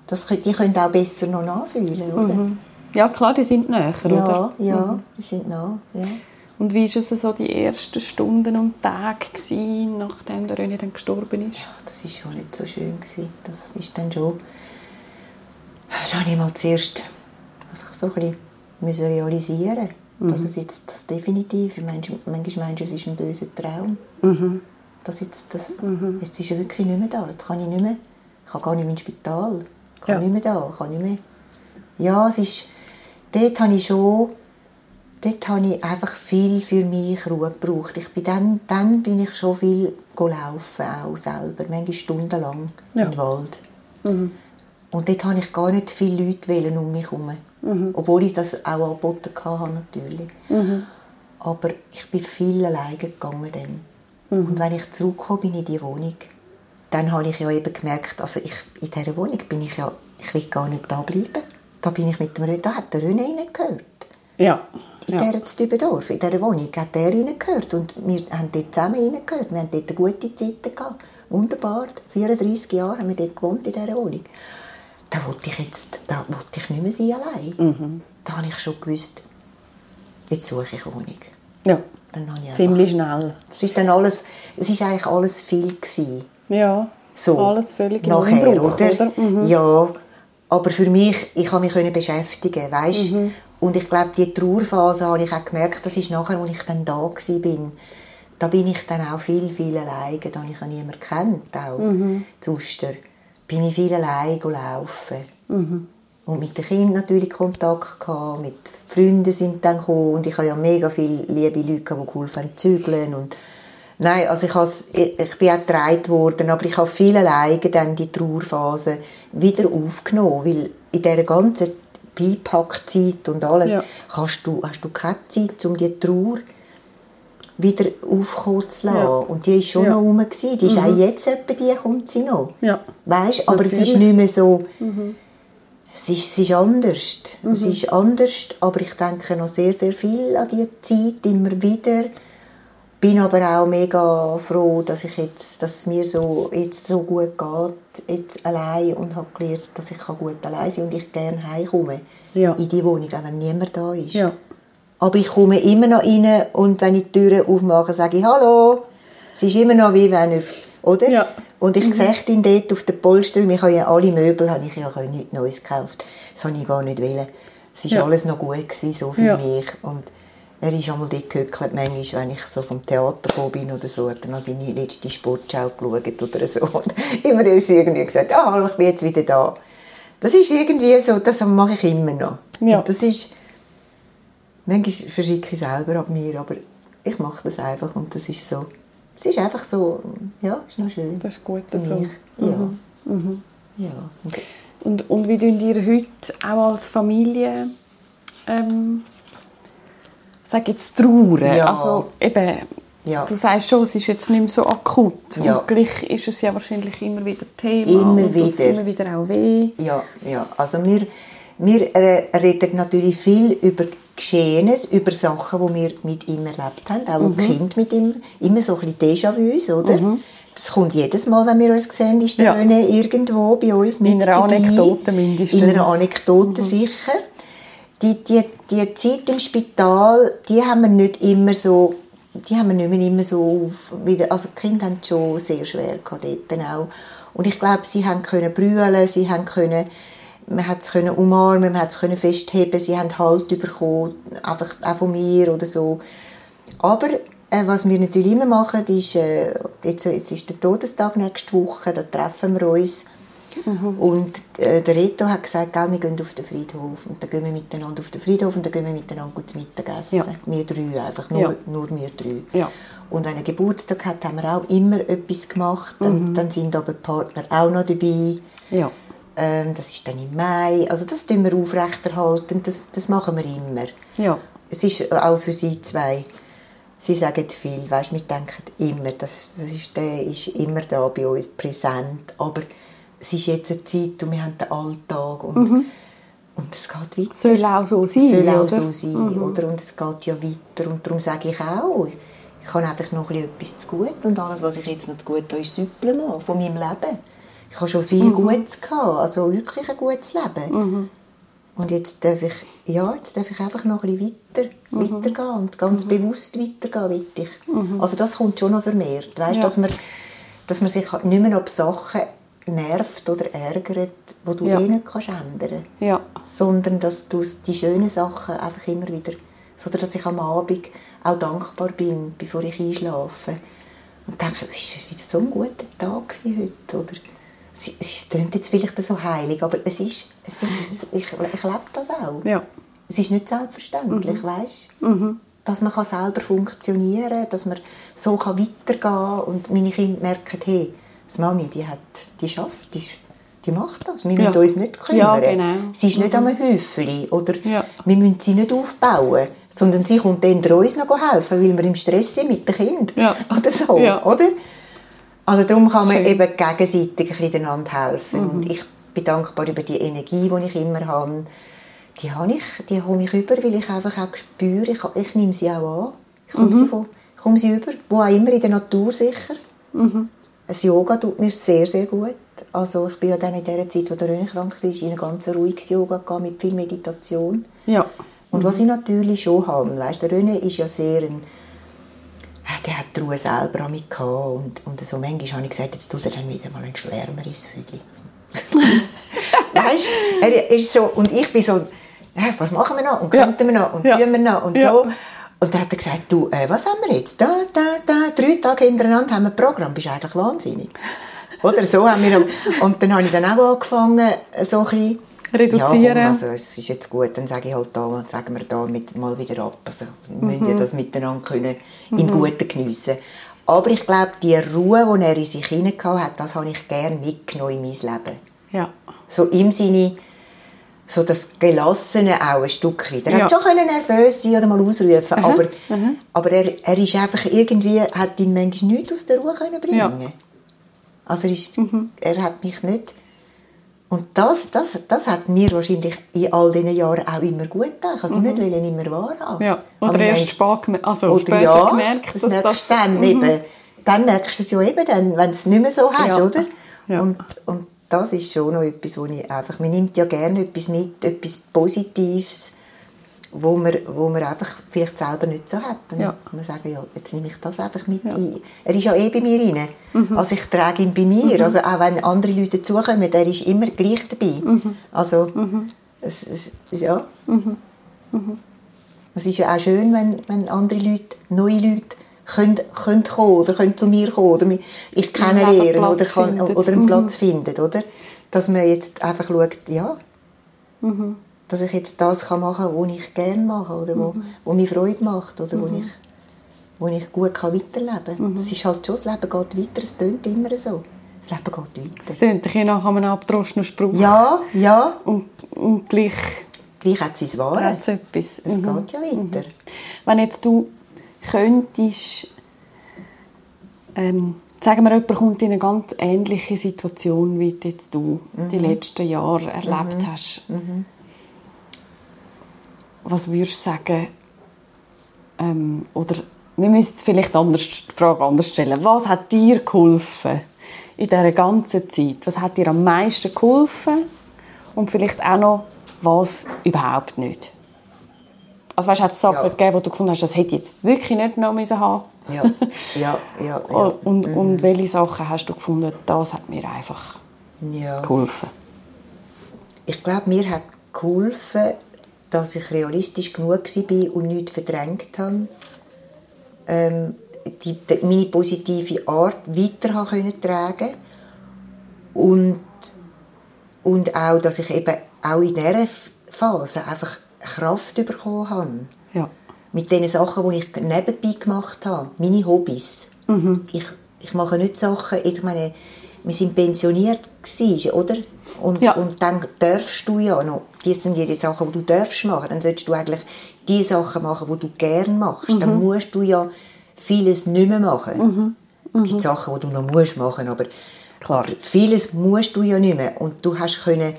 Das, könnt- die können auch besser noch nachfühlen, oder? ja, klar, die sind näher, Ja, oder? ja, die sind nah. Ja. Und wie waren es so die ersten Stunden und Tage, gewesen, nachdem der René dann gestorben ist? Das ist schon nicht so schön gewesen. Das ist dann schon. Das habe ich mal zuerst einfach so ein bisschen müssen realisieren, dass es jetzt das definitiv. Manchmal, manchmal meinst du, es ist ein böser Traum. Dass jetzt das, jetzt ist er wirklich nicht mehr da. Jetzt kann ich nicht mehr. Ich kann gar nicht mehr ins Spital. Ich kann Ja. nicht mehr da. Ich kann nicht mehr. Ja, es ist. Dort habe ich schon dort habe ich einfach viel für mich Ruhe gebraucht. Ich bin dann, dann bin ich schon viel laufen, auch selber, manchmal stundenlang Ja. im Wald. Und dort habe ich gar nicht viele Leute um mich herum. Obwohl ich das auch angeboten hatte, natürlich. Aber ich bin viel alleine gegangen dann. Und wenn ich zurückkam, bin in die Wohnung. Dann habe ich ja eben gemerkt, also ich, in dieser Wohnung bin ich ja, ich will gar nicht da bleiben. Da bin ich mit dem René, da hat der René reingehört Ja. in ja. dieser Stübendorf, in dieser Wohnung, hat er reingehört. Und wir haben dort zusammen reingehört. Wir haben dort gute Zeiten gehabt. Wunderbar. 34 Jahre haben wir dort gewohnt, in dieser Wohnung. Da wollte ich jetzt, da wollte ich nicht mehr sein allein. Da habe ich schon gewusst, jetzt suche ich Wohnung. ja. Dann habe ich Ziemlich schnell. es ist dann alles, es ist eigentlich alles viel gewesen. Ja. So. Alles völlig im nachher, Umbruch, oder? oder? Mhm. Ja, aber für mich, ich habe mich können beschäftigen, weißt? Mhm. Und ich glaube, die Trauerphase habe ich auch gemerkt, das ist nachher, als ich dann da war, bin. Da bin ich dann auch viel, viel alleine, da habe ich auch niemanden kennt, auch Mhm. Bin ich viel alleine laufen. Mhm. Und mit den Kindern natürlich Kontakt gehabt, mit Freunden sind dann gekommen und ich habe ja mega viele liebe Leute, gehabt, die geholfen haben, zu zügeln und Nein, also ich, has, ich, ich bin auch getragen worden, aber ich habe viel alleine dann die Trauerphase wieder aufgenommen, weil in dieser ganzen Beipackzeit und alles Ja. hast, du, hast du keine Zeit, um die Trauer wieder aufkommen zu lassen. Ja. Und die ist schon Ja. noch rum. gewesen. Die ist auch jetzt etwa, die kommt sie noch. Ja. Weißt, aber es ist Natürlich. nicht mehr so... Es ist, es ist anders. Es ist anders, aber ich denke noch sehr, sehr viel an die Zeit, immer wieder. Bin aber auch mega froh, dass ich jetzt, dass es mir so, jetzt so gut geht, jetzt allein und habe gelernt, dass ich kann gut allein sein und ich gerne heimkomme. Ja. In die Wohnung, auch wenn niemand da ist. Ja. Aber ich komme immer noch rein und wenn ich die Türe aufmache, sage ich «Hallo». Es ist immer noch wie wenn er, oder? Ja. Und ich sehe ihn dort auf der Polster, ich habe ja alle Möbel, habe ich ja nichts Neues gekauft. Das habe ich gar nicht wollen. Es war Ja. alles noch gut gewesen, so für Ja. mich. Und er ist einmal dort gehöckelt, manchmal, wenn ich so vom Theater gekommen bin oder so, hat er noch seine letzte Sportschau geschaut oder so. Und immer ist irgendwie gesagt, ah, hallo, ich bin jetzt wieder da. Das ist irgendwie so, das mache ich immer noch. Ja. Und das ist, manchmal verschicke ich selber ab mir, aber ich mache das einfach und das ist so, es ist einfach so, ja, ist noch schön. Das ist gut für so. Ja. Ja. Und Und, und wie tun ihr heute auch als Familie, ähm, sag jetzt, trauern? Ja. Also eben, Ja. du sagst schon, es ist jetzt nicht mehr so akut. Ja. Und gleich ist es ja wahrscheinlich immer wieder Thema. Immer und wieder. immer wieder auch weh. Ja, ja. Also wir, wir reden natürlich viel über Geschehenes, über Sachen, die wir mit ihm erlebt haben, auch mhm. Kind mit ihm, immer so ein bisschen Déjà-vus, oder? Mhm. Das kommt jedes Mal, wenn wir uns sehen, ist der ja. René irgendwo bei uns mit In einer dabei. Anekdote mindestens. In einer Anekdote mhm. sicher. Die, die, die Zeit im Spital, die haben wir nicht immer so, die haben wir nicht mehr immer so auf, wieder, also die Kinder haben es schon sehr schwer gehabt dort auch. Und ich glaube, sie haben können brüllen, sie haben können, man hat es können umarmen, man hat es können festheben, sie haben Halt bekommen, einfach auch von mir oder so. Aber äh, was wir natürlich immer machen, ist, äh, jetzt, jetzt ist der Todestag nächste Woche, da treffen wir uns. Mhm. Und äh, der Reto hat gesagt, wir gehen auf den Friedhof. Und dann gehen wir miteinander auf den Friedhof und dann gehen wir miteinander gut Mittagessen. Ja. Wir drei, einfach nur, ja. nur wir drei. Ja. Und wenn er Geburtstag hat, haben wir auch immer etwas gemacht. Dann, mhm. dann sind aber die Partner auch noch dabei. Ja. Ähm, das ist dann im Mai. Also das tun wir aufrechterhalten. Das, das machen wir immer. Ja. Es ist auch für sie zwei sie sagen viel, weißt, wir denken immer, das, das ist, der ist immer da bei uns präsent, aber es ist jetzt eine Zeit und wir haben den Alltag und, mhm. und es geht weiter. Soll auch so sein, Soll auch oder? so sein, mhm. oder? Und es geht ja weiter und darum sage ich auch, ich habe einfach noch etwas zu gut und alles, was ich jetzt noch zu gut habe, ist Süppeln von meinem Leben. Ich habe schon viel mhm. Gutes gehabt, also wirklich ein gutes Leben. Mhm. Und jetzt darf ich, ja, jetzt darf ich einfach noch ein bisschen weiter, mhm. weitergehen und ganz mhm. bewusst weitergehen, ich. Mhm. Also das kommt schon noch vermehrt, weißt, ja. dass, man, dass man sich halt nicht mehr auf Sachen nervt oder ärgert, wo du ja. eh nicht kannst ändern ja. sondern dass du die schönen Sachen einfach immer wieder, so dass ich am Abend auch dankbar bin, bevor ich einschlafe und denke, es war wieder so ein guter Tag heute, oder es klingt jetzt vielleicht so heilig, aber es ist, es ist ich, ich lebe das auch. Ja. Es ist nicht selbstverständlich, mhm. weißt mhm. dass man selber funktionieren kann, dass man so kann weitergehen kann und meine Kinder merken, hey, das Mami, die, hat, die schafft, die, die macht das. Wir ja. müssen uns nicht kümmern. Ja, genau. Sie ist nicht mhm. am Häufchen oder ja. wir müssen sie nicht aufbauen, sondern sie kommt dann uns noch helfen, weil wir im Stress sind mit den Kindern. Ja. Oder so, oder? Also darum kann man Schön. eben gegenseitig ein bisschen helfen. Mhm. Und ich bin dankbar über die Energie, die ich immer habe. Die habe ich, die hole ich über, weil ich einfach auch spüre, ich, ich nehme sie auch an. Ich komme, mhm. sie, von, ich komme sie über, wo auch immer, in der Natur sicher. Mhm. Das Yoga tut mir sehr, sehr gut. Also ich bin ja dann in der Zeit, wo der Röhn krank war, in ein ganz ruhiges Yoga gegangen, mit viel Meditation. Ja. Und was mhm. ich natürlich schon habe, weißt, der René ist ja sehr ein der hat die Ruhe selber an mich gehabt. Und, und so manchmal habe ich gesagt, jetzt tut er dann wieder mal ein Schwärmer ins Füdli. weißt du, er ist so, und ich bin so, was machen wir noch und könnten wir noch und ja. tun wir noch und ja. so. Und dann hat er gesagt, du, äh, was haben wir jetzt? Da, da, da, drei Tage hintereinander haben wir ein Programm, bist eigentlich wahnsinnig. Oder so haben wir, und dann habe ich dann auch angefangen, so ein bisschen, reduzieren. Ja, also es ist jetzt gut, dann sage ich halt da, sagen wir da mit, mal wieder ab. Also wir mhm. müssen ja das miteinander können, im mhm. Guten geniessen. Aber ich glaube, die Ruhe, die er in sich hinein hat, das habe ich gerne mitgenommen in mein Leben. Ja. So im Sinne, so das Gelassene auch ein Stück weit. Er ja. hat schon nervös sein oder mal ausrufen, mhm. aber, mhm. aber er, er ist einfach irgendwie, hat ihn manchmal nichts aus der Ruhe können bringen. Ja. Also ist, mhm. er hat mich nicht und das, das, das hat mir wahrscheinlich in all diesen Jahren auch immer gut getan. Ich wollte mhm. nicht immer wahrhaben. Ja. Oder Aber erst spät, also oder später ja, gemerkt, das dass merkst das... Dann, mhm. eben, dann merkst du es ja eben, dann, wenn du es nicht mehr so hast, ja. oder? Ja. Und, und das ist schon noch etwas, wo ich einfach... Man nimmt ja gerne etwas mit, etwas Positives wo man, wo man einfach vielleicht selber nicht so hat. Dann ja. kann man sagen, ja, jetzt nehme ich das einfach mit ja. ein. Er ist ja eh bei mir rein. Mhm. Also ich trage ihn bei mir. Mhm. Also auch wenn andere Leute dazukommen, er ist immer gleich dabei. Mhm. Also, mhm. Es, es, ja. Mhm. Mhm. Es ist ja auch schön, wenn, wenn andere Leute, neue Leute, können, können kommen oder können zu mir kommen oder mich, ich kennenlernen oder, kann, oder einen Platz finden, oder? Dass man jetzt einfach schaut, ja, mhm dass ich jetzt das machen kann, was ich gerne mache oder wo, mhm. wo mir Freude macht oder mhm. wo, ich, wo ich gut kann weiterleben kann. Mhm. Das ist halt schon, das Leben geht weiter, es tönt immer so. Das Leben geht weiter. Es tönt ein nach einem abgedroschenen Spruch. Ja, ja. Und, und gleich... Gleich hat es Wahre. Hat's etwas. Es mhm. geht ja weiter. Mhm. Wenn jetzt du könntest... Ähm, sagen wir, jemand kommt in eine ganz ähnliche Situation, wie jetzt du die mhm. letzten Jahre erlebt hast was würdest du sagen, ähm, oder wir müssen vielleicht anders, die Frage anders stellen. Was hat dir geholfen in dieser ganzen Zeit? Was hat dir am meisten geholfen? Und vielleicht auch noch, was überhaupt nicht? Also weißt, hat es Sachen ja. gegeben, wo du gefunden hast, das hätte ich jetzt wirklich nicht noch müssen haben ja, ja, ja. ja. Und, mhm. und welche Sachen hast du gefunden, das hat mir einfach ja. geholfen? Ich glaube, mir hat geholfen, dass ich realistisch genug war und nichts verdrängt habe. Ähm, die, die, meine positive Art weiter können tragen und, und auch, dass ich eben auch in dieser Phase einfach Kraft bekommen habe. Ja. Mit den Sachen, die ich nebenbei gemacht habe. Meine Hobbys. Mhm. Ich, ich mache nicht Sachen, ich meine, wir sind pensioniert gewesen, oder? Und, ja. und dann darfst du ja noch, die sind ja die Sachen, die du darfst machen, dann solltest du eigentlich die Sachen machen, die du gerne machst. Mhm. Dann musst du ja vieles nicht mehr machen. Mhm. Es gibt mhm. Sachen, die du noch musst machen, aber, Klar. vieles musst du ja nicht mehr. Und du hast können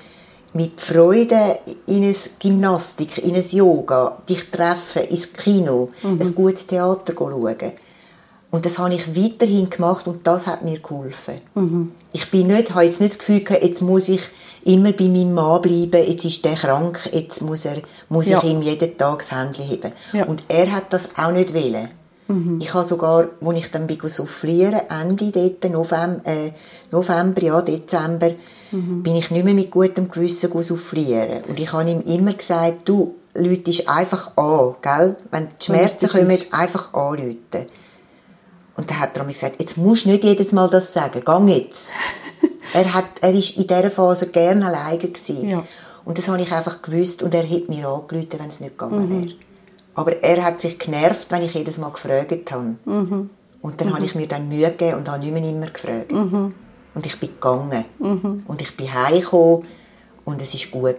mit Freude in eine Gymnastik, in ein Yoga, dich treffen, ins Kino, mhm. ein gutes Theater schauen. Und das habe ich weiterhin gemacht und das hat mir geholfen. Mhm. Ich bin nicht, habe jetzt nicht das Gefühl gehabt, jetzt muss ich immer bei meinem Mann bleiben, jetzt ist der krank, jetzt muss, er, muss ja. ich ihm jeden Tag das Handy heben. Ja. Und er hat das auch nicht wollen. Mhm. Ich habe sogar, als ich dann soufflieren Ende dort, November, äh, November, ja, Dezember, mhm. bin ich nicht mehr mit gutem Gewissen soufflieren. Und ich habe ihm immer gesagt, du, Leute einfach an, gell? Wenn die Schmerzen kommen, einfach anrufen. Und dann hat er mir gesagt, jetzt musst du nicht jedes Mal das sagen, geh jetzt. er hat, er ist in dieser Phase gerne alleine gewesen. Ja. Und das habe ich einfach gewusst und er hätte mir angerufen, wenn es nicht gegangen mhm. wäre. Aber er hat sich genervt, wenn ich jedes Mal gefragt habe. Mhm. Und dann mhm. habe ich mir dann Mühe gegeben und habe nicht mehr immer gefragt. Mhm. Und ich bin gegangen. Mhm. Und ich bin heimgekommen und es war gut.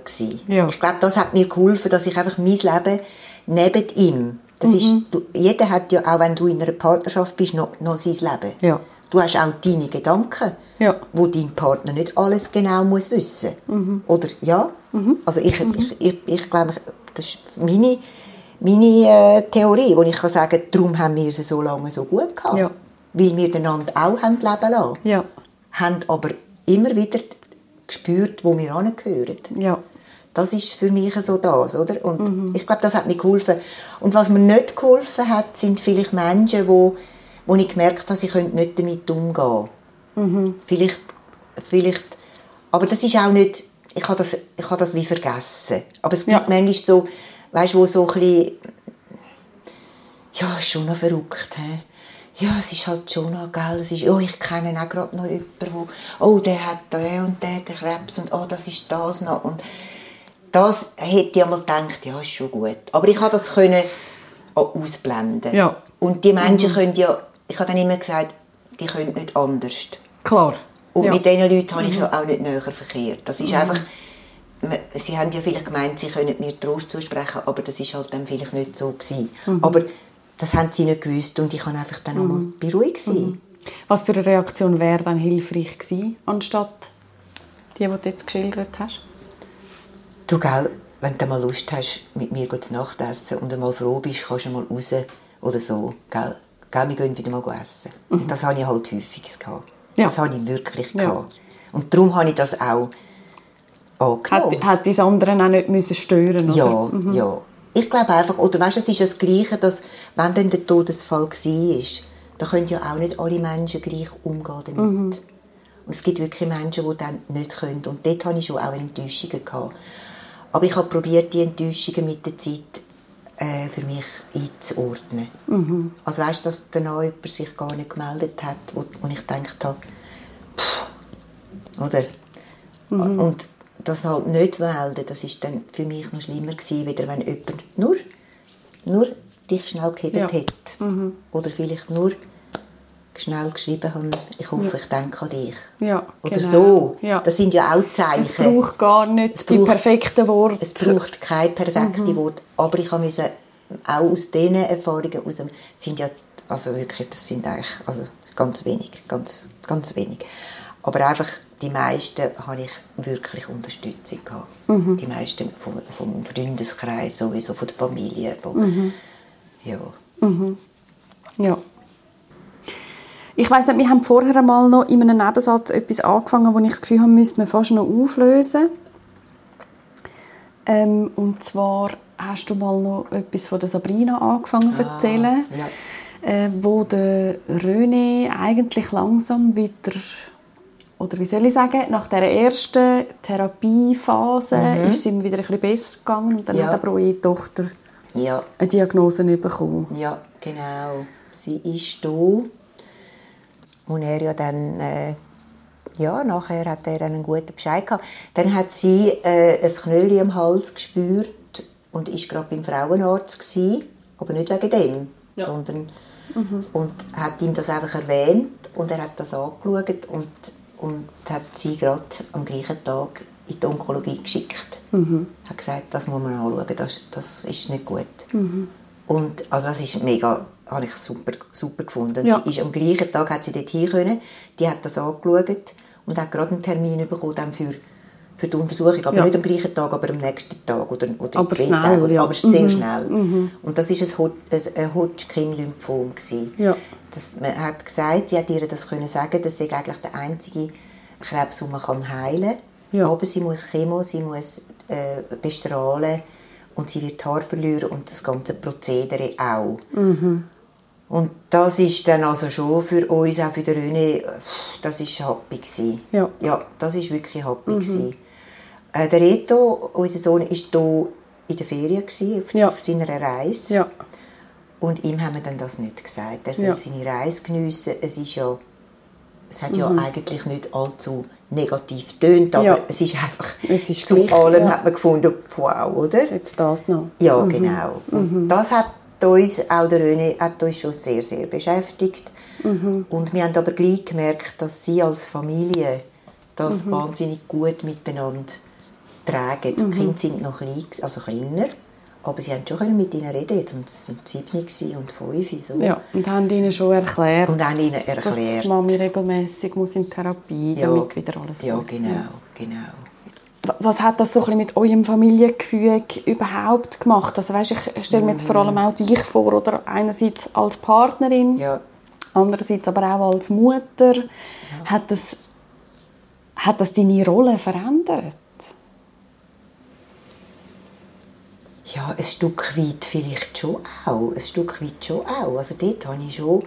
Ja. Ich glaube, das hat mir geholfen, dass ich einfach mein Leben neben ihm, das mhm. ist, du, jeder hat ja, auch wenn du in einer Partnerschaft bist, noch, noch sein Leben. Ja. Du hast auch deine Gedanken, ja. wo dein Partner nicht alles genau muss wissen. Mhm. Oder ja? Mhm. Also ich, mhm. ich, ich, ich glaube, das ist meine, meine äh, Theorie, wo ich kann sagen, darum haben wir es so lange so gut gehabt. Ja. Weil wir einander auch haben leben lassen. Ja haben aber immer wieder gespürt, wo wir angehören. Ja. Das ist für mich so das, oder? Und mhm. ich glaube, das hat mir geholfen. Und was mir nicht geholfen hat, sind vielleicht Menschen, wo, wo ich gemerkt habe, sie können nicht damit umgehen. Mhm. Vielleicht, vielleicht, aber das ist auch nicht, ich habe das, ich habe das wie vergessen. Aber es gibt ja. manchmal so, weißt, wo so ein bisschen, ja, ist schon noch verrückt, he? ja, es ist halt schon noch, gell, es ist, oh, ich kenne auch gerade noch jemanden, wo, oh, der hat der und der Krebs und oh, das ist das noch und das hätte ich einmal gedacht, ja, ist schon gut. Aber ich konnte das können ausblenden. Ja. Und die Menschen mhm. können ja, ich habe dann immer gesagt, die können nicht anders. Klar. Und ja. mit diesen Leuten habe ich mhm. ja auch nicht näher verkehrt. Das ist mhm. einfach, sie haben ja vielleicht gemeint, sie können mir Trost zusprechen, aber das ist halt dann vielleicht nicht so gewesen. Mhm. Aber das haben sie nicht gewusst und ich kann einfach dann mhm. einmal beruhigt sein. Mhm. Was für eine Reaktion wäre dann hilfreich gewesen, anstatt die, die du jetzt geschildert hast? Du, gell, wenn du mal Lust hast, mit mir zu Nacht essen und einmal froh bist, kannst du mal raus oder so, gell, gell wir gehen wieder mal essen. Mhm. Das habe ich halt häufig gehabt. Ja. Das habe ich wirklich gehabt. Ja. Und darum habe ich das auch angenommen. Hat, hat das anderen auch nicht müssen stören Ja, mhm. ja ich glaube einfach, oder weißt, es ist das Gleiche, dass, wenn dann der Todesfall war, da können ja auch nicht alle Menschen gleich umgehen damit. Mhm. Und es gibt wirklich Menschen, die dann nicht können. Und dort hatte ich schon auch Enttäuschungen. Gehabt. Aber ich habe probiert, die Enttäuschungen mit der Zeit äh, für mich einzuordnen. Mhm. Also weißt dass danach jemand sich gar nicht gemeldet hat, wo, wo ich gedacht habe, pff, oder? Mhm. Und das halt nicht melden, das ist dann für mich noch schlimmer gewesen, wieder wenn jemand nur, nur dich schnell gehebt ja. hat. Mhm. Oder vielleicht nur schnell geschrieben haben, ich hoffe, ich denke an dich. Ja, Oder genau. so. Ja. Das sind ja auch Zeichen. Es braucht gar nicht es die braucht, perfekten Worte. Es braucht keine perfekten mhm. Worte. Aber ich habe auch aus diesen Erfahrungen, aus dem, sind ja, also wirklich, das sind eigentlich also ganz wenig, ganz, ganz wenig. Aber einfach die meisten habe ich wirklich Unterstützung gehabt. Die meisten vom, vom Freundeskreis, sowieso von der Familie. Von, Ja. Ja. Ich weiss nicht, wir haben vorher einmal noch in einem Nebensatz etwas angefangen, wo ich das Gefühl habe, müsste man fast noch auflösen. Ähm, und zwar hast du mal noch etwas von der Sabrina angefangen zu erzählen, ja. äh, wo der René eigentlich langsam wieder, oder wie soll ich sagen, nach der ersten Therapiephase ist es ihm wieder ein bisschen besser gegangen und dann Ja. hat aber auch ihre Tochter Ja, eine Diagnose bekommen. ja, genau. Sie ist da. Und er ja dann, äh, ja, nachher hat er dann einen guten Bescheid gehabt. Dann hat sie äh, ein Knöllchen am Hals gespürt und ist gerade beim Frauenarzt gsi, aber nicht wegen dem, Ja. sondern und hat ihm das einfach erwähnt und er hat das angeschaut und, und hat sie gerade am gleichen Tag in die Onkologie geschickt. Hat gesagt, das muss man anschauen, das, das ist nicht gut. Und also das ist mega, habe ich super, super gefunden. Und Ja. Sie ist am gleichen Tag hat sie dort hin können, die hat das angeschaut und hat gerade einen Termin bekommen dann für, für die Untersuchung, aber Ja. nicht am gleichen Tag, aber am nächsten Tag oder, oder Aber zwei schnell, Tagen, ja. aber sehr Mhm. schnell. Und das ist ein, Hod- ein- Hodgkin-Lymphom. Ja. Das, man hat gesagt, sie hat ihr das können sagen, das sei eigentlich der einzige Krebs, den man kann heilen kann. Ja. Aber sie muss Chemo, sie muss äh, bestrahlen und sie wird Haar verlieren und das ganze Prozedere auch. Mhm. Und das ist dann also schon für uns, auch für den René, das ist happy gewesen. Ja. Mhm. ja, das ist wirklich happy gewesen. Äh, der Reto, unser Sohn, war hier in der Ferien gewesen, auf, Ja. auf seiner Reise. Ja. Und ihm haben wir dann das nicht gesagt. Er soll Ja. seine Reise geniessen. Es ist ja, es hat Mhm. ja eigentlich nicht allzu negativ tönt, aber Ja. es ist einfach Es ist zu allem ja. hat man gefunden, wow, oder? Jetzt das noch. Ja, genau. Und das hat uns, auch der René, hat uns schon sehr, sehr beschäftigt. Und wir haben aber gleich gemerkt, dass sie als Familie das wahnsinnig gut miteinander tragen. Die Kinder sind noch klein, also kleiner, aber sie haben schon können mit ihnen reden. Jetzt sind sie sieben und fünf. So. Ja, und haben ihnen schon erklärt, Und haben ihnen dass erklärt. Mami regelmäßig muss in Therapie, damit wieder alles Ja, gut genau, genau. Was hat das so ein bisschen mit eurem Familiengefüge überhaupt gemacht? Also weißt, ich stelle mir jetzt vor allem auch dich vor, oder einerseits als Partnerin, Ja. andererseits aber auch als Mutter. Hat, das, hat das deine Rolle verändert? Ja, ein Stück weit vielleicht schon auch. Ein Stück weit schon auch. Also dort habe ich schon,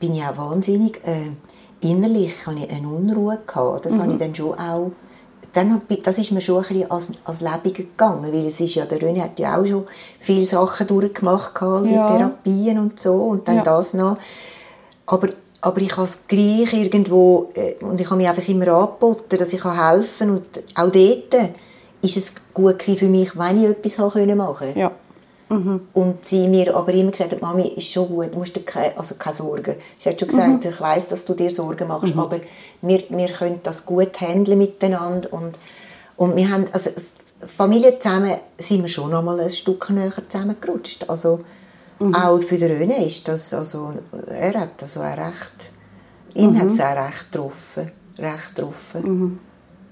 bin ich auch wahnsinnig, äh, innerlich ich eine Unruhe gehabt. Das habe ich dann schon auch, dann, das ist mir schon ein bisschen als, als Lebiger gegangen, weil es ist ja, der René hat ja auch schon viele Sachen durchgemacht, gehabt, die Ja. Therapien und so, und dann Ja. das noch. Aber, aber ich habe es gleich irgendwo, äh, und ich habe mich einfach immer angeboten, dass ich helfen kann. Und auch dort ist es gut für mich, wenn ich etwas habe können machen Ja. Und sie mir aber immer gesagt hat, Mami, ist schon gut, du musst dir keine, also keine Sorgen. Sie hat schon gesagt, ich weiß, dass du dir Sorgen machst, aber wir, wir können das gut handeln miteinander. Und, und wir haben, also Familie zusammen sind wir schon noch mal ein Stück näher zusammengerutscht. Also auch für den René ist das, also er hat also auch recht, ihn hat es auch recht getroffen, recht getroffen.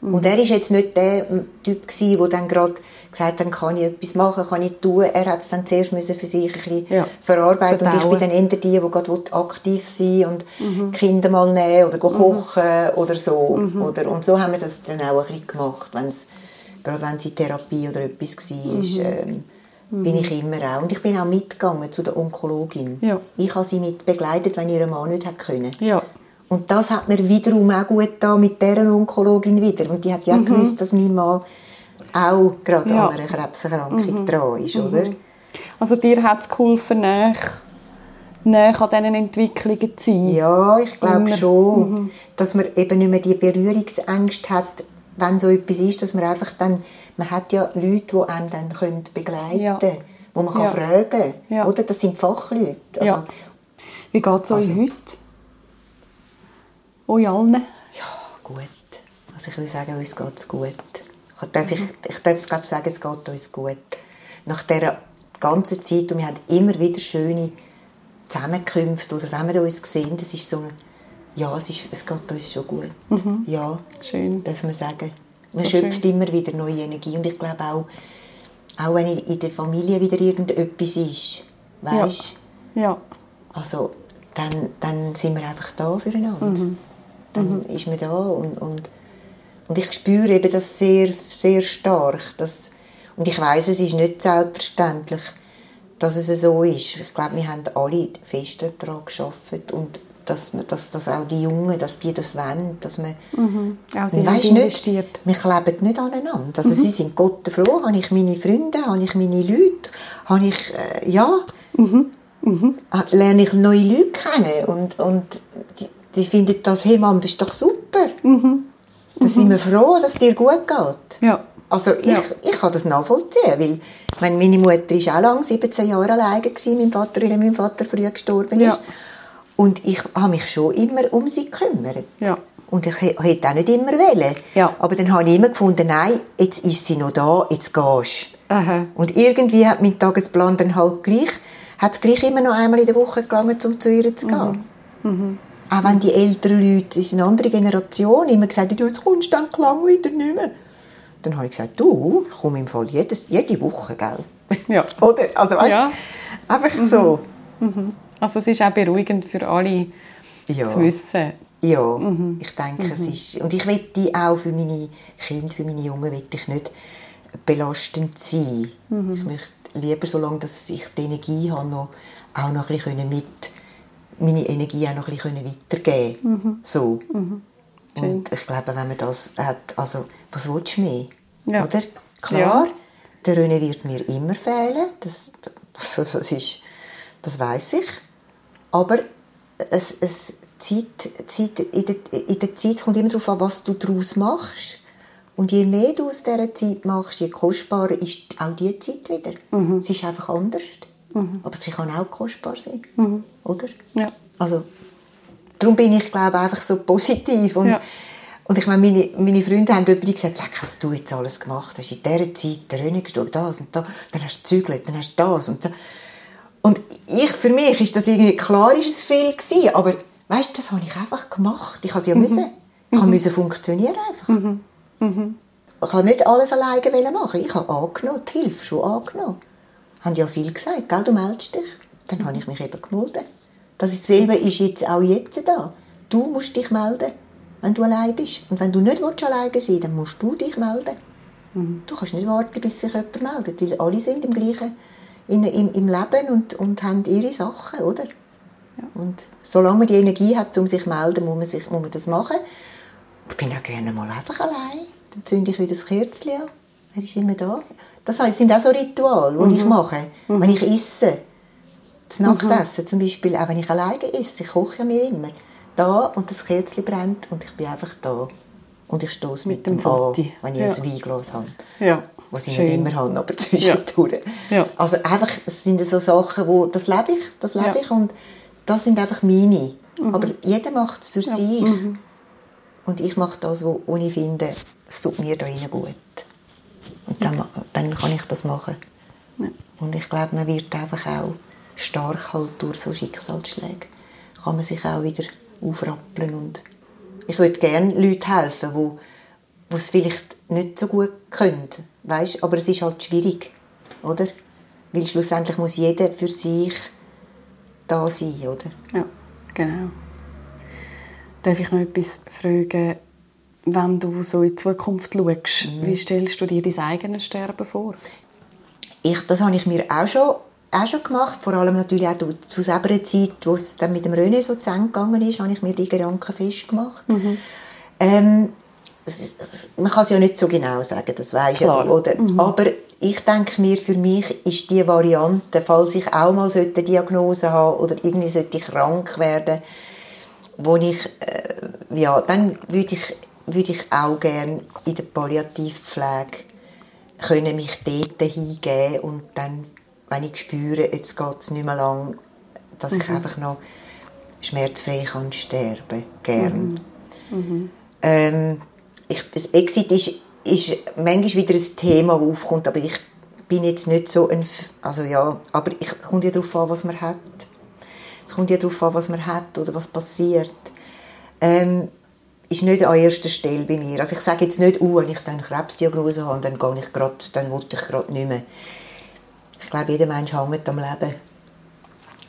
Und er ist jetzt nicht der Typ gsi, der dann gerade gesagt hat, kann ich etwas machen, kann ich tun. Er hat es dann zuerst müssen für sich ein bisschen Ja. verarbeiten und ich Verdauen. bin dann eher die, die gerade aktiv sein und die Kinder mal nehmen oder go kochen oder so. Oder, und so haben wir das dann auch ein bisschen gemacht, wenn's, gerade wenn es in Therapie oder etwas war, ähm, bin ich immer auch. Und ich bin auch mitgegangen zu der Onkologin. Ja. Ich habe sie mit begleitet, wenn ihr Mann nicht können. Ja. Und das hat mir wiederum auch gut da mit dieser Onkologin wieder. Und die hat ja gewusst, dass mein Mann auch gerade Ja. an einer Krebserkrankung dran ist, oder? Also dir hat es geholfen, näher, näher an diesen Entwicklungen zu sein? Ja, ich glaube schon, dass man eben nicht mehr die Berührungsängste hat, wenn so etwas ist, dass man einfach dann, man hat ja Leute, die einem dann können begleiten Ja. können, wo man kann Ja. fragen Ja. oder? Das sind Fachleute. Also, Ja. Wie geht es euch Also- heute? Euch allen? Ja, gut. Also ich würde sagen, uns geht es gut. Ich darf, ich, ich darf es glaube sagen, es geht uns gut. Nach dieser ganzen Zeit, und wir haben immer wieder schöne Zusammenkünfte, oder wenn wir uns sehen, das ist so eine, ja, es, ist, es geht uns schon gut. Mhm. Ja, Schön. darf man sagen. Man So schöpft immer wieder neue Energie und ich glaube auch, auch wenn in der Familie wieder irgendetwas ist, weißt Ja. also dann, dann sind wir einfach da füreinander. Mhm. Dann ist man da und, und, und ich spüre eben das sehr, sehr stark. Dass, und ich weiß, es ist nicht selbstverständlich, dass es so ist. Ich glaube, wir haben alle fest daran geschafft und dass, man- dass, dass auch die Jungen, dass die das wollen, dass man und haben weisst investiert. Nicht, wir kleben nicht aneinander. Also sie sind Gott froh, habe ich meine Freunde, habe ich meine Leute, habe ich, äh, ja, Ah, lerne ich neue Leute kennen und, und die, die finden das, hey Mom, das ist doch super. Da sind wir froh, dass es dir gut geht. Ja. Also ich, Ja. ich kann das nachvollziehen, weil meine, meine Mutter war auch lange 17 Jahre alleine, gewesen, mein Vater, weil mein Vater früh gestorben ist. Ja. Und ich habe mich schon immer um sie gekümmert. Ja. Und ich hätte auch nicht immer wollen. Ja. Aber dann habe ich immer gefunden, nein, jetzt ist sie noch da, jetzt gehst du. Aha. Und irgendwie hat mein Tagesplan dann halt gleich, hat es gleich immer noch einmal in der Woche gegangen, um zu ihr zu gehen. Mhm. Auch wenn die älteren Leute, das ist eine andere Generation, immer gesagt haben, «Ja, jetzt kommst du dann lang wieder nicht mehr. Dann habe ich gesagt, du, ich komme im Fall jedes, jede Woche, gell? Ja. Oder? Also weißt, Ja. einfach so. Also es ist auch beruhigend für alle Ja. zu wissen. Ja, ich denke, es ist... Und ich möchte auch für meine Kinder, für meine Jungen, möchte ich nicht belastend sein. Ich möchte lieber, solange dass ich die Energie habe, noch, auch noch ein bisschen mit meine Energie auch noch ein bisschen weitergeben So. Und ich glaube, wenn man das hat, also, was willst du mehr? Ja. Oder? Klar, Ja. der René wird mir immer fehlen, das, also das, ist, das weiß ich. Aber es, es Zeit, Zeit, in, der, in der Zeit kommt immer darauf an, was du daraus machst. Und je mehr du aus dieser Zeit machst, je kostbarer ist auch diese Zeit wieder. Mhm. Sie ist einfach anders. Aber sie kann auch kostbar sein. Oder? Mhm. Ja. Also, darum bin ich, glaube einfach so positiv. Und, Ja. und ich meine, meine, meine Freunde haben jemand gesagt, «Leck, was du jetzt alles gemacht hast. In dieser Zeit, René gestorben, das und das. Dann hast du gezügelt, dann hast du das und so. Und ich, für mich ist das irgendwie, klar ist es viel gewesen, aber weißt du, das habe ich einfach gemacht. Ich habe es ja müssen. Ich habe müssen funktionieren einfach. Ich habe nicht alles alleine wollen machen. Ich habe angenommen, die Hilfe schon angenommen. Haben ja viel gesagt, gell, du meldest dich. Dann habe ich mich eben gemeldet. Das ist dasselbe ist jetzt auch jetzt da. Du musst dich melden, wenn du allein bist. Und wenn du nicht alleine sein dann musst du dich melden. Du kannst nicht warten, bis sich jemand meldet, weil alle sind im gleichen in, im, im Leben und, und haben ihre Sachen, oder? Und solange man die Energie hat, um sich zu melden, muss man, sich, muss man das machen. Ich bin ja gerne mal einfach allein. Dann zünde ich wieder das Kerzchen an. Er ist immer da. Das sind auch so Rituale, die ich mache. Wenn ich esse, das Nachtessen zum Beispiel, auch wenn ich alleine esse, ich koche ja mir immer. Da und das Kerzchen brennt und ich bin einfach da. Und ich stoße mit, Mit dem an, wenn ich Ja. ein Weinglas habe. Ja. Was ich Schön. nicht immer habe, aber zwischendurch. Ja. Also einfach, es sind so Sachen, wo, das lebe ich, das lebe Ja. Mhm. ich und das sind einfach meine. Aber jeder macht es für sich. Und ich mache das, wo, wo ich finde, es tut mir da gut. Dann, dann kann ich das machen. Ja. Und ich glaube, man wird einfach auch stark halt durch so Schicksalsschläge. Kann man sich auch wieder aufrappeln. Und ich würde gerne Leuten helfen, wo, wo es vielleicht nicht so gut können. Weißt? Aber es ist halt schwierig. Oder? Weil schlussendlich muss jeder für sich da sein, oder? Ja, genau. Darf ich noch etwas fragen, wenn du so in die Zukunft schaust, wie stellst du dir dein eigenes Sterben vor? ich, das habe ich mir auch schon, auch schon gemacht, vor allem natürlich auch zu selber Zeit, wo es dann mit dem René so zusammengegangen ist, habe ich mir die Gedanken festgemacht. Ähm, es, ist- es, man kann es ja nicht so genau sagen, das weiß ich, oder? Aber ich denke mir, für mich ist die Variante, falls ich auch mal eine Diagnose haben oder irgendwie sollte ich krank werden, wo ich, äh, ja, dann würde ich, würde ich auch gerne in der Palliativpflege können mich dort hingeben und dann, wenn ich spüre, jetzt geht es nicht mehr lang, dass ich einfach noch schmerzfrei kann sterben gern. Ähm, ich, das Exit ist, ist manchmal wieder ein Thema, das aufkommt, aber ich bin jetzt nicht so ein, also ja, aber ich kommt ja darauf an, was man hat. Es kommt ja darauf an, was man hat oder was passiert. ähm, ist nicht an erster Stelle bei mir. Also ich sage jetzt nicht, uh, wenn ich dann Krebsdiagnose habe, dann gehe ich grad, dann will ich gerade nicht mehr. Ich glaube, jeder Mensch hängt am Leben.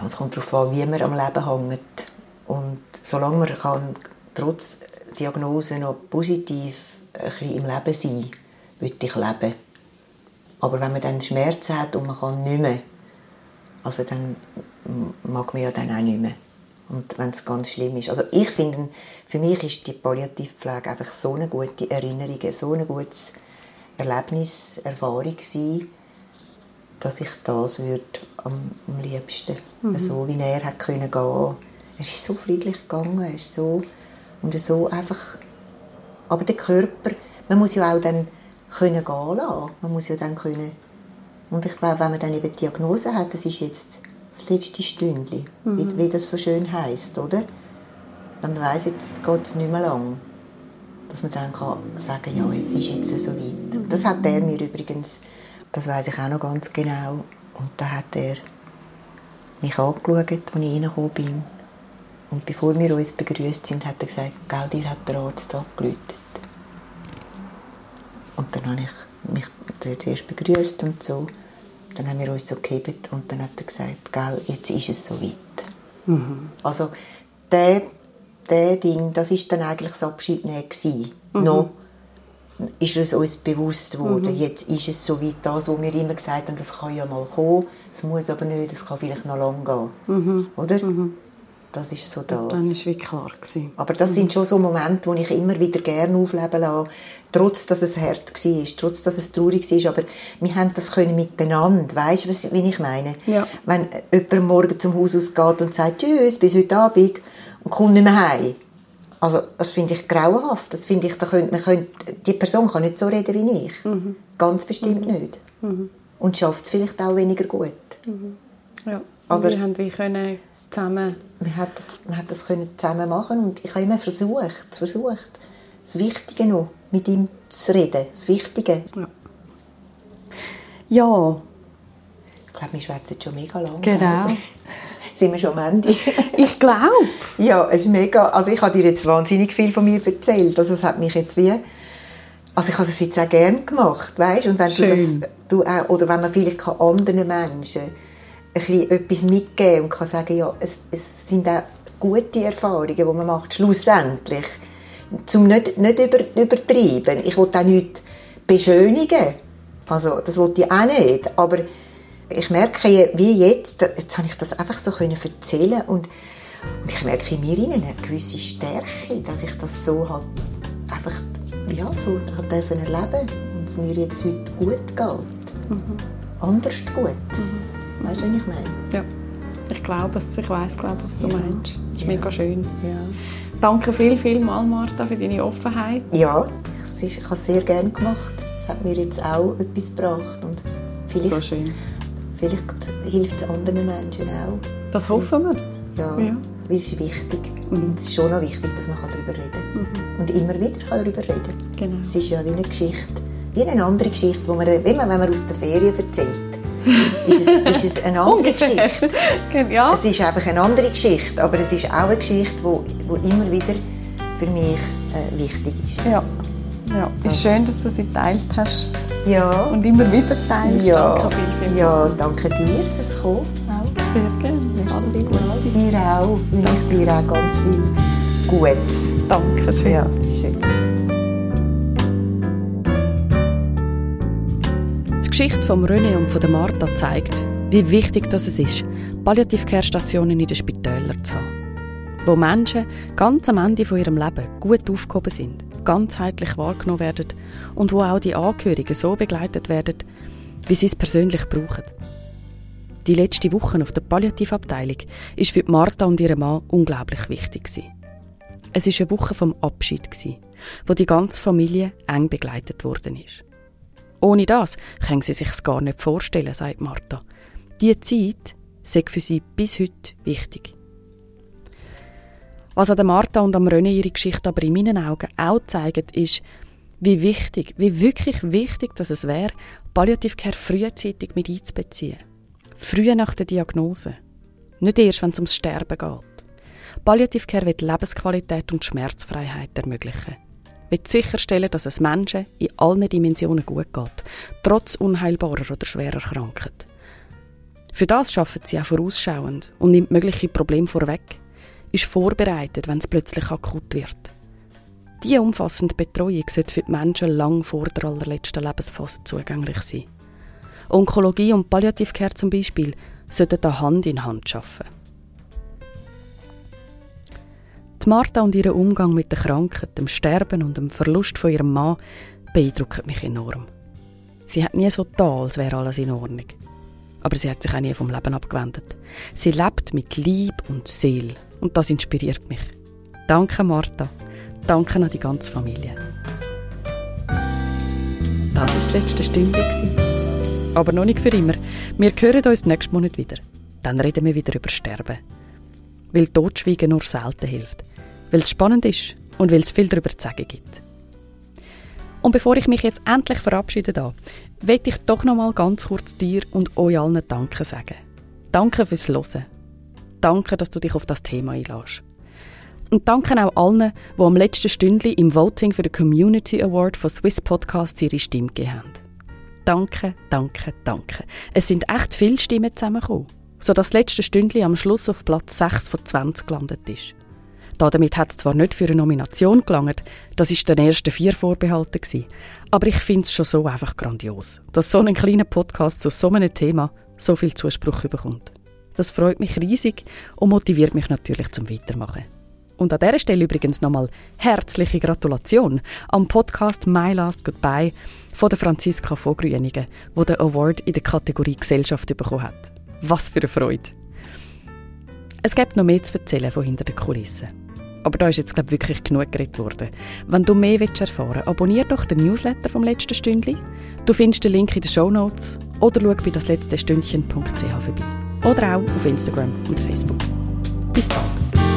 Es kommt darauf an, wie man am Leben hängt. Und solange man kann, trotz Diagnose noch positiv ein bisschen im Leben sein würde ich leben. Aber wenn man dann Schmerzen hat und man kann nicht mehr, also dann mag man ja dann auch nicht mehr. Und wenn es ganz schlimm ist. Also ich finde, für mich ist die Palliativpflege einfach so eine gute Erinnerung, so ein gutes Erlebnis, Erfahrung gewesen, dass ich das würde am, am liebsten, mhm. so wie er hat können gehen. Er ist so friedlich gegangen, er ist so und so einfach. Aber der Körper, man muss ja auch dann können gehen lassen. Man muss ja dann können. Und ich glaube, wenn man dann eben die Diagnose hat, das ist jetzt das letzte Stündchen, mhm. wie, wie, das so schön heißt, oder? Wenn man weiß, jetzt geht es nicht mehr lang, dass man dann kann sagen, ja, jetzt ist jetzt so weit. Mhm. Das hat er mir übrigens, das weiß ich auch noch ganz genau, und da hat er mich angeschaut, als ich reingekommen bin. Und bevor wir uns begrüßt sind, hat er gesagt, gell, dir hat der Arzt abgelötet. Und dann habe ich mich zuerst begrüßt und so. Dann haben wir uns so gehebt und dann hat er gesagt, gell, jetzt ist es so weit. Mhm. Also der, der Ding, das ist dann eigentlich das Abschiednehmen Mhm. Noch ist es uns bewusst geworden, mhm. jetzt ist es so weit, das, was wir immer gesagt haben, das kann ja mal kommen, es muss aber nicht, es kann vielleicht noch lang gehen. Mhm. Oder? Mhm. Das ist so das. Dann ist wie klar gewesen. Aber das mhm. sind schon so Momente, die ich immer wieder gerne aufleben lasse, trotz dass es hart war, trotz dass es traurig war, aber wir haben das können miteinander, weißt du, wie ich meine? Ja. Wenn jemand morgen zum Haus ausgeht und sagt «Tschüss, bis heute Abend» und kommt nicht mehr heim. Also das finde ich grauenhaft. Das finde ich, da könnt, man könnt, die Person kann nicht so reden wie ich. Mhm. Ganz bestimmt mhm. nicht. Mhm. Und schafft es vielleicht auch weniger gut. Mhm. Ja. Aber wir haben wie können zusammen... Man hat das, man hat das können zusammen machen und ich habe immer versucht, versucht, das Wichtige noch mit ihm zu reden, das Wichtige. Ja. ja. Ich glaube, wir schwätzen jetzt schon mega lange. Genau. Sind wir schon am Ende? ich glaube. Ja, es ist mega... Also ich habe dir jetzt wahnsinnig viel von mir erzählt. Also es hat mich jetzt wie... Also ich habe es jetzt auch gerne gemacht, weißt? Und wenn Schön. du das... Du auch, oder wenn man vielleicht anderen Menschen ein etwas mitgeben und kann sagen, ja, es, es sind auch gute Erfahrungen, die man macht, schlussendlich. Zum nicht, nicht über, übertreiben. Ich will auch nicht beschönigen. Also, das will ich auch nicht. Aber ich merke, wie jetzt, jetzt habe ich das einfach so können erzählen und, und ich merke in mir eine gewisse Stärke, dass ich das so halt einfach, ja, so hat dürfen erleben und es mir jetzt heute gut geht. Mhm. Anders gut. Mhm. Weißt du, was ich meine? Ja, ich glaube es. Ich weiß, glaube, was du ja. meinst. Das ist ja. mega schön. Ja. Danke viel, viel mal, Martha, für deine Offenheit. Ja, ich, ich habe es sehr gerne gemacht. Es hat mir jetzt auch etwas gebracht. Und vielleicht, so schön. Vielleicht hilft es anderen Menschen auch. Das hoffen wir. Ja, ja. es ist wichtig. Mhm. Es schon noch wichtig, dass man darüber reden kann. Mhm. Und immer wieder darüber reden kann. Genau. Es ist ja wie eine Geschichte, wie eine andere Geschichte, wo man, wenn man, wenn man aus der Ferien erzählt ist es, ist es eine andere Geschichte. ja. Es ist einfach eine andere Geschichte, aber es ist auch eine Geschichte, die immer wieder für mich äh, wichtig ist. Ja. Ja, es ist schön, dass du sie geteilt hast. Ja. Und immer wieder teilst. Ja. Danke viel, viel Ja, danke dir fürs Kommen. Auch. Sehr gerne. Alles Gute. Dir auch. Ich dir auch ganz viel Gutes. Danke schön. Ja, schön. Geschichte von René und von Martha zeigt, wie wichtig das ist, Palliativcare-Stationen in den Spitälern zu haben. Wo Menschen ganz am Ende von ihrem Leben gut aufgehoben sind, ganzheitlich wahrgenommen werden und wo auch die Angehörigen so begleitet werden, wie sie es persönlich brauchen. Die letzte Woche auf der Palliativabteilung ist für Martha und ihren Mann unglaublich wichtig Es ist eine Woche vom Abschied wo die ganze Familie eng begleitet worden ist. Ohne das können sie sich gar nicht vorstellen, sagt Martha. Diese Zeit sei für sie bis heute wichtig. Was an der Martha und am René ihre Geschichte aber in meinen Augen auch zeigt, ist, wie wichtig, wie wirklich wichtig dass es wäre, Palliativcare frühzeitig mit einzubeziehen. Früh nach der Diagnose. Nicht erst, wenn es ums Sterben geht. Palliative Care wird Lebensqualität und Schmerzfreiheit ermöglichen. Wird sicherstellen, dass es Menschen in allen Dimensionen gut geht, trotz unheilbarer oder schwerer Krankheit. Für das schafft sie auch vorausschauend und nimmt mögliche Probleme vorweg, ist vorbereitet, wenn es plötzlich akut wird. Diese umfassende Betreuung sollte für die Menschen lang vor der allerletzten Lebensphase zugänglich sein. Onkologie und Palliativcare zum Beispiel sollten da Hand in Hand arbeiten. Die Martha und ihr Umgang mit der Krankheit, dem Sterben und dem Verlust von ihrem Mann beeindruckt mich enorm. Sie hat nie so da, als wäre alles in Ordnung. Aber sie hat sich auch nie vom Leben abgewendet. Sie lebt mit Lieb und Seele und das inspiriert mich. Danke, Martha. Danke an die ganze Familie. Das war das letzte Stündchen. Aber noch nicht für immer. Wir hören uns nächsten Monat wieder. Dann reden wir wieder über Sterben. Weil Totschweigen nur selten hilft. Weil es spannend ist und weil es viel darüber zu sagen gibt. Und bevor ich mich jetzt endlich verabschiede da, möchte ich doch noch mal ganz kurz dir und euch allen Danke sagen. Danke fürs Hören. Danke, dass du dich auf das Thema einlässt. Und danke auch allen, die am letzten Stündli im Voting für den Community Award von Swiss Podcasts ihre Stimme gegeben haben. Danke, danke, danke. Es sind echt viele Stimmen zusammengekommen, sodass das letzte Stündli am Schluss auf Platz 6 von 20 gelandet ist. Damit hat es zwar nicht für eine Nomination gelangt, das ist den ersten vier vorbehalten gewesen, aber ich finde es schon so einfach grandios, dass so ein kleiner Podcast zu so einem Thema so viel Zuspruch bekommt. Das freut mich riesig und motiviert mich natürlich zum Weitermachen. Und an dieser Stelle übrigens nochmal herzliche Gratulation am Podcast My Last Goodbye von der Franziska von Grüningen, wo den Award in der Kategorie Gesellschaft bekommen hat. Was für eine Freude! Es gibt noch mehr zu erzählen von hinter den Kulissen. Aber da ist jetzt glaub, wirklich genug geredet worden. Wenn du mehr willst erfahren abonniere doch den Newsletter vom letzten Stündli. Du findest den Link in den Show Notes oder schau bei dasletztestündchen.ch vorbei. Oder auch auf Instagram und Facebook. Bis bald.